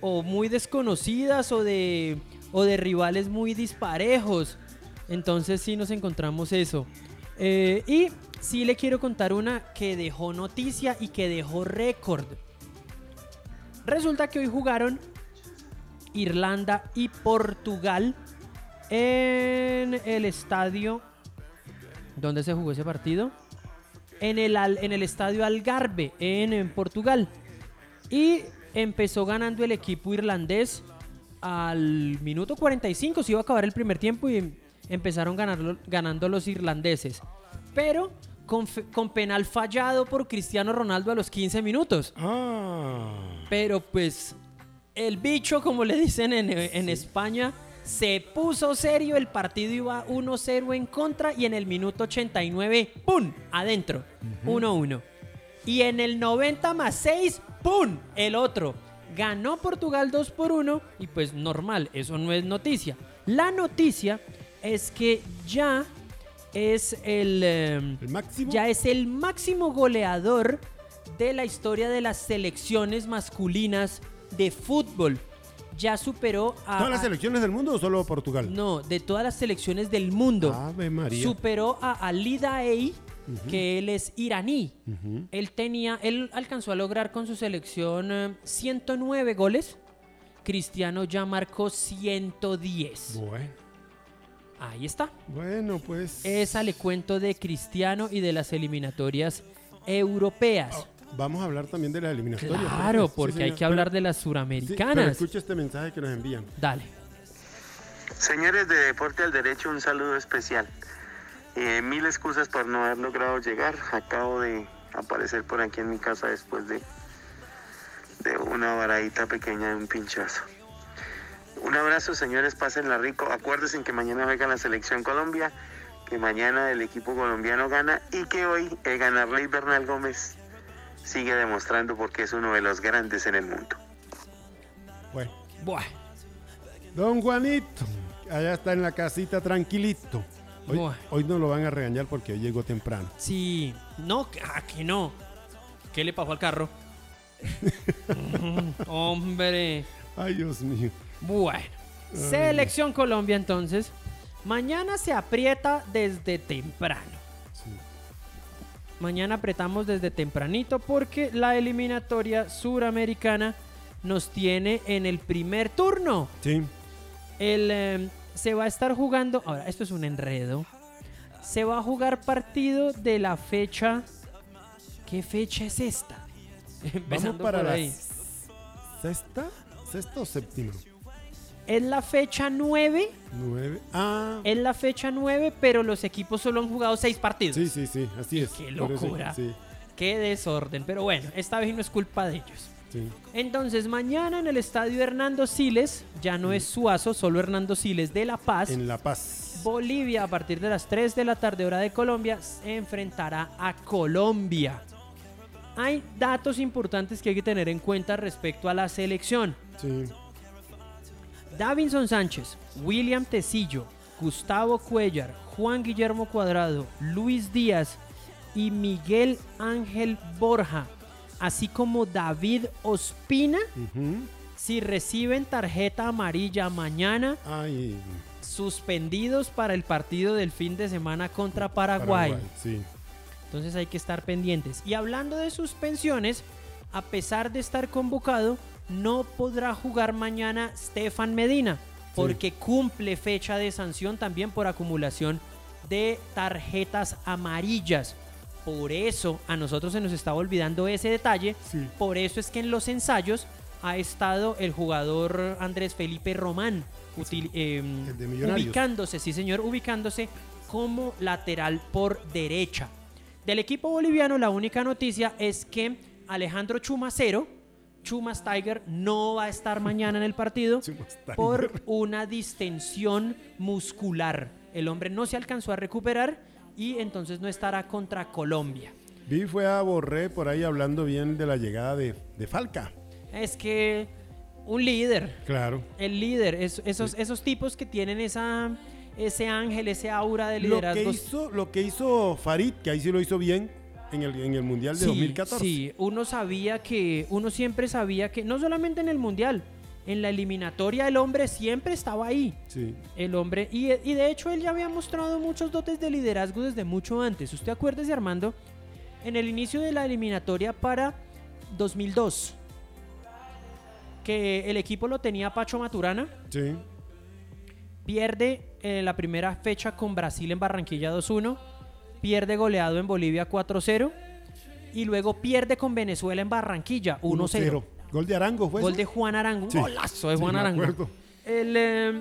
o muy desconocidas o de o de rivales muy disparejos. Entonces sí nos encontramos eso. Eh, y sí le quiero contar una que dejó noticia y que dejó récord. Resulta que hoy jugaron Irlanda y Portugal en el estadio. ¿Dónde se jugó ese partido? En el, en el estadio Algarve, en, en Portugal. Y empezó ganando el equipo irlandés al minuto 45. Se iba a acabar el primer tiempo y empezaron ganarlo- ganando los irlandeses. Pero con, con penal fallado por Cristiano Ronaldo a los 15 minutos. Ah. Pero pues el bicho, como le dicen en, en España, se puso serio. El partido iba 1-0 en contra y en el minuto 89, ¡pum! Adentro, 1-1. Y en el 90 más 6, ¡pum! El otro. Ganó Portugal 2 por 1 y pues normal, eso no es noticia. La noticia es que ya es el... em, El máximo. ya es el máximo goleador de la historia de las selecciones masculinas de fútbol. Ya superó a... ¿Todas las selecciones del mundo o solo Portugal? no, de todas las selecciones del mundo. Ave María. Superó a Ali Daei, que él es iraní. Él tenía, él alcanzó a lograr con su selección eh, 109 goles. Cristiano ya marcó 110. Bueno, Ahí está. bueno, pues. Esa le cuento de Cristiano y de las eliminatorias europeas. Vamos a hablar también de las eliminatorias. Claro, Sí, porque hay que hablar de las sí, suramericanas. pero escucha este mensaje que nos envían. Dale. Señores de Deporte al Derecho, un saludo especial. Eh, mil excusas por no haber logrado llegar. Acabo de aparecer por aquí en mi casa después de, de una varadita pequeña de un pinchazo. Un abrazo, señores, pásenla rico. Acuérdense que mañana juega la selección Colombia, que mañana el equipo colombiano gana y que hoy el ganarley Bernal Gómez sigue demostrando porque es uno de los grandes en el mundo. Bueno, Buah. don Juanito, allá está en la casita tranquilito. Hoy, Buah. hoy no lo van a regañar porque hoy llegó temprano. Sí. No, que- ah, que no. ¿Qué le pasó al carro? Mm, Hombre. Ay, Dios mío. Bueno. Selección Colombia entonces. Mañana se aprieta desde temprano. Mañana apretamos desde tempranito porque la eliminatoria suramericana nos tiene en el primer turno. Sí. El, eh, se va a estar jugando. Ahora, esto es un enredo. Se va a jugar partido de la fecha. ¿Qué fecha es esta? Vamos para por la ahí. sexta, sexta o séptima. Es la fecha 9. Nueve. Ah, Es la fecha 9, pero los equipos solo han jugado 6 partidos. sí, sí, sí, así es. Qué locura. Sí, Qué desorden. Pero bueno, esta vez no es culpa de ellos. sí. Entonces, mañana en el estadio Hernando Siles, ya no es Suazo, solo Hernando Siles de La Paz. En La Paz. Bolivia a partir de las 3 de la tarde hora de Colombia se enfrentará a Colombia. Hay datos importantes que hay que tener en cuenta respecto a la selección. Sí. Davinson Sánchez, William Tecillo, Gustavo Cuellar, Juan Guillermo Cuadrado, Luis Díaz y Miguel Ángel Borja, así como David Ospina, si reciben tarjeta amarilla mañana, Ay, suspendidos para el partido del fin de semana contra Paraguay. Sí. Entonces hay que estar pendientes. Y hablando de suspensiones, a pesar de estar convocado, no podrá jugar mañana Stefan Medina, porque cumple fecha de sanción también por acumulación de tarjetas amarillas. Por eso a nosotros se nos estaba olvidando ese detalle. Sí. Por eso es que en los ensayos ha estado el jugador Andrés Felipe Román util- em, ubicándose, sí señor, ubicándose como lateral por derecha. Del equipo boliviano la única noticia es que Alejandro Chumacero, Chumas Tiger, no va a estar mañana en el partido por una distensión muscular. El hombre no se alcanzó a recuperar y entonces no estará contra Colombia. Vi fue a Borré por ahí hablando bien de la llegada de, de Falca. Es que un líder, Claro. el líder, es- esos, esos tipos que tienen esa, ese ángel, ese aura de Lo que, liderazgo. hizo, lo que hizo Farid, que ahí sí lo hizo bien en el, en el Mundial de Sí, 2014. Sí, uno sabía que, uno siempre sabía que, no solamente en el Mundial, en la eliminatoria el hombre siempre estaba ahí. Sí. El hombre, y, y de hecho él ya había mostrado muchos dotes de liderazgo desde mucho antes. Usted acuérdese, Armando, en el inicio de la eliminatoria para 2002, que el equipo lo tenía Pacho Maturana, Sí. pierde en la primera fecha con Brasil en Barranquilla 2-1, pierde goleado en Bolivia 4-0 y luego pierde con Venezuela en Barranquilla 1-0. Gol de Arango fue. Gol eso? de Juan Arango, Sí. golazo de Juan Arango. El, eh,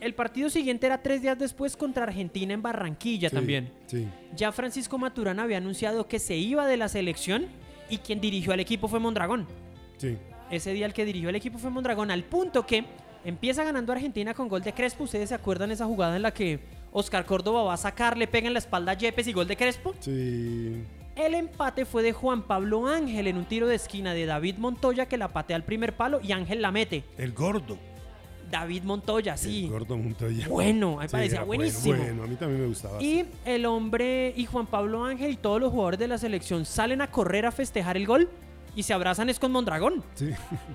el partido siguiente era tres días después contra Argentina en Barranquilla Sí, también. Sí. Ya Francisco Maturana había anunciado que se iba de la selección y quien dirigió al equipo fue Mondragón. Sí. Ese día el que dirigió el equipo fue Mondragón, al punto que empieza ganando Argentina con gol de Crespo. ¿Ustedes se acuerdan esa jugada en la que Oscar Córdoba va a sacar, le pega en la espalda a Yepes y gol de Crespo? Sí. El empate fue de Juan Pablo Ángel en un tiro de esquina de David Montoya que la patea al primer palo y Ángel la mete. El gordo. David Montoya, sí. El gordo Montoya. Bueno, Sí, parecía bueno, buenísimo. Bueno, a mí también me gustaba. Y el hombre y Juan Pablo Ángel y todos los jugadores de la selección salen a correr a festejar el gol y se abrazan es con Mondragón. Sí.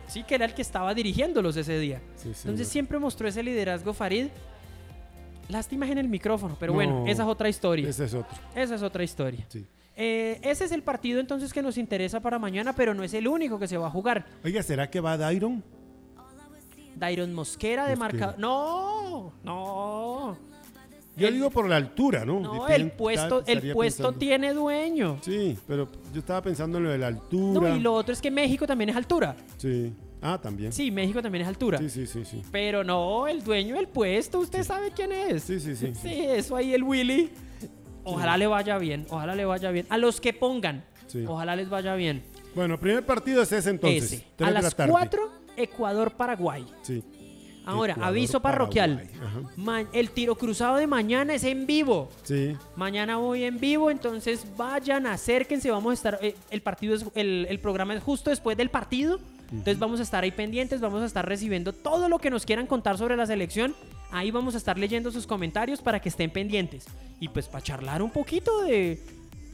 Sí, que era el que estaba dirigiéndolos ese día. Sí, Entonces siempre mostró ese liderazgo Farid. Lástima en el micrófono, pero bueno, No, esa es otra historia. Ese es otro. Esa es otra historia. Sí. Eh, ese es el partido entonces que nos interesa para mañana, pero no es el único que se va a jugar. Oiga, ¿será que va Dairon? Dairon Mosquera de marcador. No, no. Yo El- digo por la altura, ¿no? No, Depende- el puesto, el puesto pensando. tiene dueño. Sí, pero yo estaba pensando en lo de la altura. No, y lo otro es que México también es altura. Sí. Ah, también. Sí, México también es altura. Sí, sí, sí, sí. Pero no, el dueño del puesto, usted sabe quién es. Sí, sí, sí. Sí, eso ahí el Willy. Ojalá le vaya bien, ojalá le vaya bien. A los que pongan, Sí. ojalá les vaya bien. Bueno, primer partido es ese entonces. Ese. A la las tarde. 4, Ecuador-Paraguay. Sí. Ahora, Ecuador, aviso parroquial. El tiro cruzado de mañana es en vivo. Sí. Mañana voy en vivo, entonces vayan, acérquense, vamos a estar, eh, el partido es, el, el programa es justo después del partido, entonces vamos a estar ahí pendientes, vamos a estar recibiendo todo lo que nos quieran contar sobre la selección, ahí vamos a estar leyendo sus comentarios para que estén pendientes y pues para charlar un poquito de,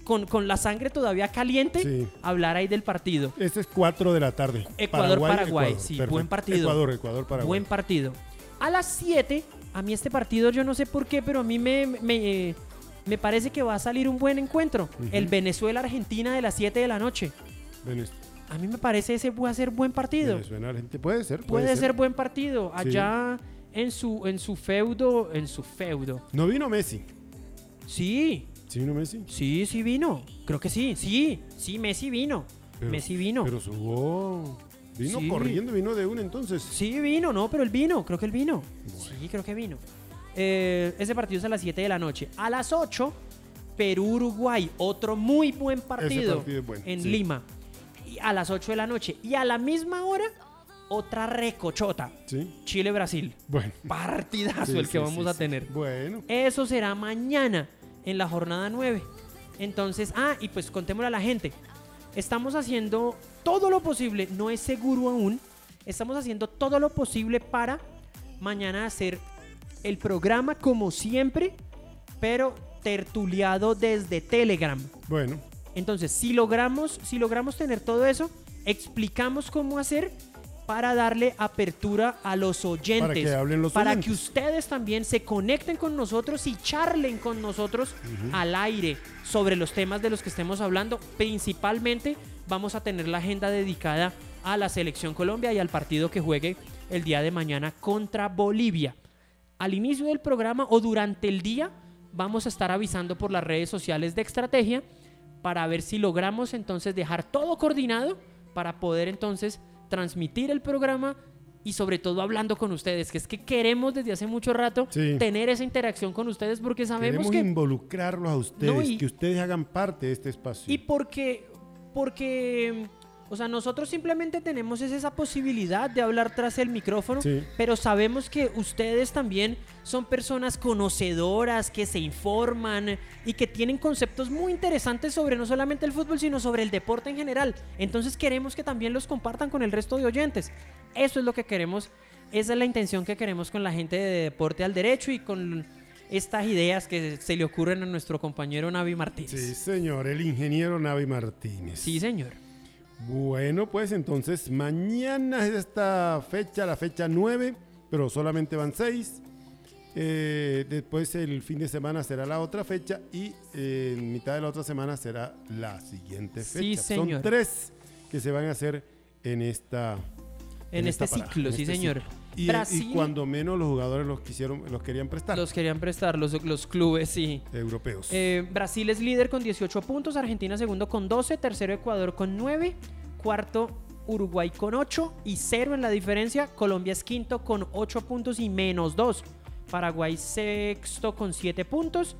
con, con la sangre todavía caliente, Sí. hablar ahí del partido. Este es 4 de la tarde. Ecuador-Paraguay, Ecuador. sí, Perfecto. buen partido. Ecuador, Ecuador, Paraguay. Buen partido. A las 7, a mí este partido yo no sé por qué, pero a mí me, me, me parece que va a salir un buen encuentro. El Venezuela-Argentina de las 7 de la noche. Venez- A mí me parece ese a ser buen partido. Venezuela, Argentina. Puede ser. Puede, ser. buen partido. Sí. Allá en su en su feudo, en su feudo. No vino Messi. Sí, Sí vino Messi. sí, sí vino. Creo que sí, sí, sí, Messi vino. Pero- Messi vino. Pero subió. Vino Sí. corriendo, vino de una entonces. Sí, vino, no, pero él vino, creo que él vino. Sí, creo que vino. Eh, ese partido es a las 7 de la noche. A las 8, Perú-Uruguay, otro muy buen partido, partido es bueno, en sí. Lima. A las 8 de la noche. Y a la misma hora, otra recochota, Sí. Chile-Brasil. Bueno. Partidazo Sí, el que sí, vamos a tener. Bueno. Eso será mañana en la jornada 9. Entonces, ah, y pues contémosle a la gente. Estamos haciendo todo lo posible, no es seguro aún. Estamos haciendo todo lo posible para mañana hacer el programa como siempre, pero tertuliado desde Telegram. Bueno. Entonces, si logramos, si logramos tener todo eso, explicamos cómo hacer para darle apertura a los oyentes. Para que hablen los para oyentes. que ustedes también se conecten con nosotros y charlen con nosotros al aire sobre los temas de los que estemos hablando. Principalmente vamos a tener la agenda dedicada a la selección Colombia y al partido que juegue el día de mañana contra Bolivia. Al inicio del programa o durante el día vamos a estar avisando por las redes sociales de estrategia para ver si logramos entonces dejar todo coordinado para poder entonces transmitir el programa y sobre todo hablando con ustedes, que es que queremos desde hace mucho rato Sí. tener esa interacción con ustedes porque sabemos Queremos que involucrarlos a ustedes, No, y- que ustedes hagan parte de este espacio. y porque porque o sea, nosotros simplemente tenemos es esa posibilidad de hablar tras el micrófono, Sí. pero sabemos que ustedes también son personas conocedoras, que se informan y que tienen conceptos muy interesantes sobre no solamente el fútbol, sino sobre el deporte en general. Entonces queremos que también los compartan con el resto de oyentes. Eso es lo que queremos, esa es la intención que queremos con la gente de Deporte al Derecho y con estas ideas que se le ocurren a nuestro compañero Navi Martínez. Sí, señor, el ingeniero Navi Martínez. Sí, señor. Bueno, pues entonces mañana es esta fecha, la fecha 9, pero solamente van 6. después el fin de semana será la otra fecha y eh, en mitad de la otra semana será la siguiente fecha. Sí. Son tres que se van a hacer en esta en, este esta parada, ciclo, en sí este señor. ciclo. Y, Brasil y cuando menos los jugadores los quisieron, los querían prestar. los querían prestar, los, los clubes, sí. europeos. Eh, Brasil es líder con 18 puntos, Argentina segundo con 12, tercero Ecuador con 9, cuarto Uruguay con 8 y 0 en la diferencia. Colombia es quinto con 8 puntos y menos 2. Paraguay sexto con 7 puntos.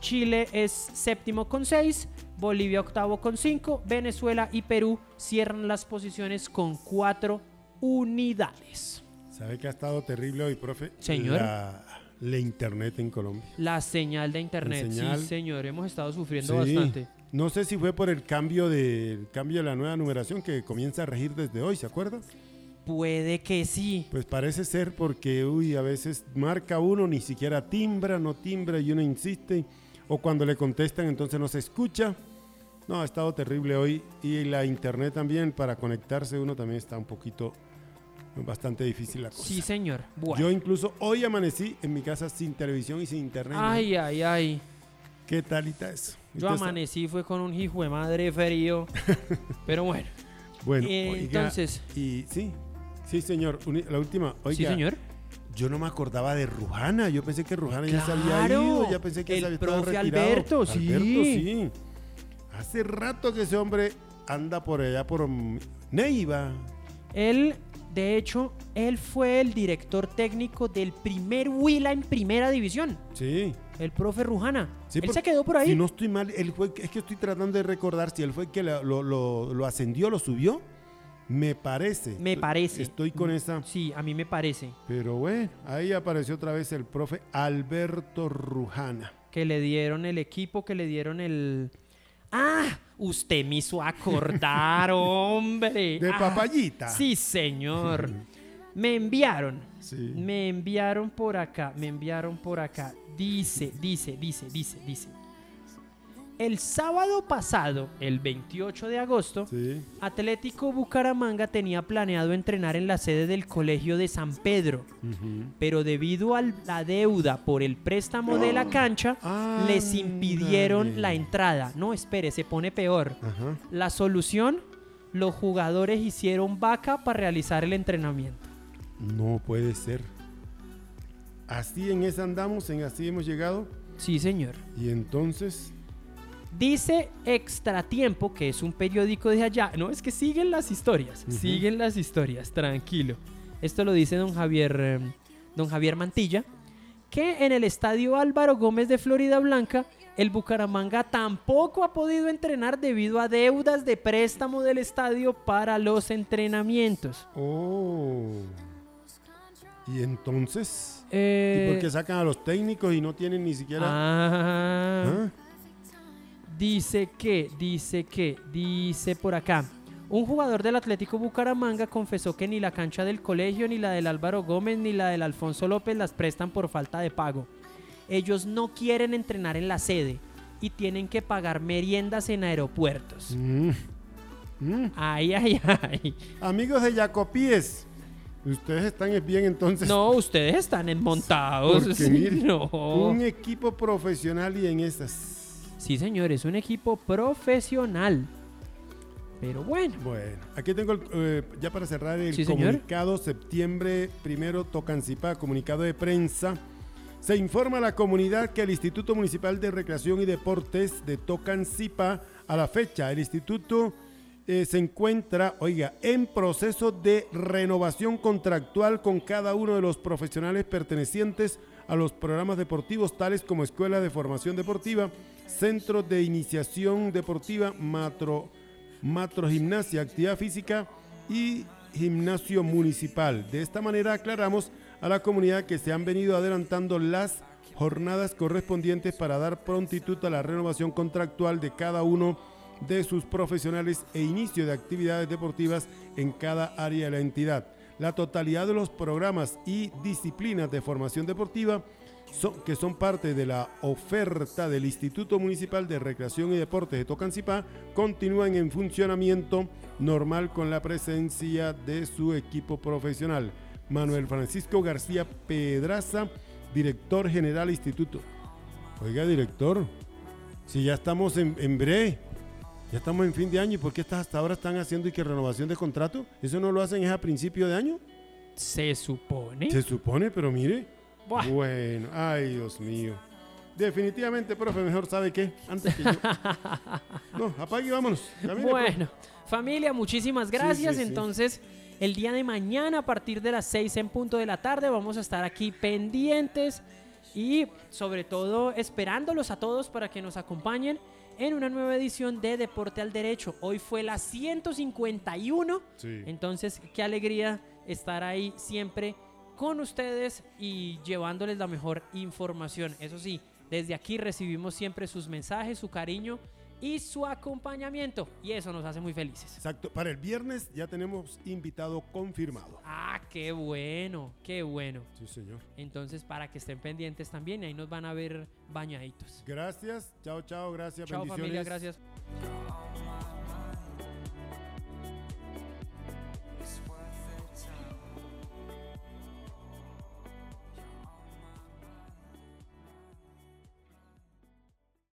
Chile es séptimo con 6. Bolivia octavo con 5. Venezuela y Perú cierran las posiciones con 4 unidades. ¿Sabe que ha estado terrible hoy, profe? Señor. La, la internet en Colombia. La señal de internet, señal. sí señor, hemos estado sufriendo Sí. bastante. No sé si fue por el cambio de, el cambio de la nueva numeración que comienza a regir desde hoy, ¿se acuerda? Puede que sí. Pues parece ser porque, uy, a veces marca uno, ni siquiera timbra, no timbra y uno insiste. O cuando le contestan, entonces no se escucha. No, ha estado terrible hoy. Y la internet también, para conectarse uno también está un poquito, bastante difícil la cosa. Sí, señor. Bueno. Yo incluso hoy amanecí en mi casa sin televisión y sin internet. Ay, ay, ay. ¿Qué talita eso? Yo amanecí fue con un hijo de madre frío. Pero bueno. Bueno, Eh, oiga, entonces- Y sí, sí, señor. La última. Oiga, sí, señor. Yo no me acordaba de Rujana. Yo pensé que Rujana ya se había ido. Ya pensé que el se había estado profe retirado. Alberto, sí. Alberto, sí. Hace rato que ese hombre anda por allá por Neiva. Él, de hecho, él fue el director técnico del primer Huila en primera división. Sí. El profe Rujana. sí él se quedó por ahí. Si no estoy mal, él fue, es que estoy tratando de recordar si él fue el que lo, lo- lo- lo ascendió, lo subió. Me parece. Me parece. Estoy con esa. Sí, a mí me parece. Pero bueno, ahí apareció otra vez el profe Alberto Rujana. Que le dieron el equipo, que le dieron el... Ah, usted me hizo acordar, hombre. De Ah, papayita. Sí, señor. Me enviaron. Sí. Me enviaron por acá. Me enviaron por acá. Dice, dice, dice, dice, dice. El sábado pasado, el 28 de agosto, Sí. Atlético Bucaramanga tenía planeado entrenar en la sede del Colegio de San Pedro, pero debido a la deuda por el préstamo de la cancha, les impidieron la entrada. No, espere, se pone peor. Ajá. La solución, los jugadores hicieron vaca para realizar el entrenamiento. No puede ser. Así en esa andamos, en así hemos llegado. Sí, señor. Y entonces, Dice Extratiempo, que es un periódico de allá. No, es que siguen las historias. Siguen las historias, tranquilo. Esto lo dice don Javier, eh, don Javier Mantilla. Que en el estadio Álvaro Gómez de Florida Blanca, el Bucaramanga tampoco ha podido entrenar debido a deudas de préstamo del estadio para los entrenamientos. oh. Y entonces, Eh, ¿y por qué sacan a los técnicos y no tienen ni siquiera ah, ¿Ah? Dice que, dice que, dice por acá. Un jugador del Atlético Bucaramanga confesó que ni la cancha del colegio, ni la del Álvaro Gómez, ni la del Alfonso López las prestan por falta de pago. Ellos no quieren entrenar en la sede y tienen que pagar meriendas en aeropuertos. Mm. Mm. Ay, ay, ay. Amigos de Jacopíes, ustedes están bien entonces. No, ustedes están enmontados. Porque Sí, mire, no. Un equipo profesional y en esas. Sí, señor, es un equipo profesional. Pero bueno. Bueno, aquí tengo el, eh, ya para cerrar el Sí, señor. comunicado septiembre primero Tocancipá, comunicado de prensa. Se informa a la comunidad que el Instituto Municipal de Recreación y Deportes de Tocancipá, a la fecha, el instituto eh, se encuentra, oiga, en proceso de renovación contractual con cada uno de los profesionales pertenecientes a los programas deportivos tales como Escuela de Formación Deportiva, Centro de Iniciación Deportiva, Matro, Matro Gimnasia, Actividad Física y Gimnasio Municipal. De esta manera aclaramos a la comunidad que se han venido adelantando las jornadas correspondientes para dar prontitud a la renovación contractual de cada uno de sus profesionales e inicio de actividades deportivas en cada área de la entidad. La totalidad de los programas y disciplinas de formación deportiva que son parte de la oferta del Instituto Municipal de Recreación y Deportes de Tocancipá continúan en funcionamiento normal con la presencia de su equipo profesional. Manuel Francisco García Pedraza, director general instituto. Oiga, director, si ya estamos en, en breve, ya estamos en fin de año, ¿y por qué hasta ahora están haciendo y que renovación de contrato? ¿Eso no lo hacen es a principio de año? Se supone. Se supone, pero mire. Buah. Bueno, ay, Dios mío. Definitivamente, profe, mejor sabe qué, antes que yo. No, apague y vámonos. Camine, profe. Bueno, familia, muchísimas gracias. sí, sí. Entonces, el día de mañana, a partir de las 6 en punto de la tarde, vamos a estar aquí pendientes y sobre todo esperándolos a todos para que nos acompañen en una nueva edición de Deporte al Derecho. Hoy fue la 151. Sí. Entonces, qué alegría estar ahí siempre con ustedes y llevándoles la mejor información. Eso sí, desde aquí recibimos siempre sus mensajes, su cariño y su acompañamiento. Y eso nos hace muy felices. Exacto. Para el viernes ya tenemos invitado confirmado. Ah, qué bueno, qué bueno. Sí, señor. Entonces, para que estén pendientes también, ahí nos van a ver bañaditos. Gracias. Chao, chao. Gracias. Chao familia, gracias.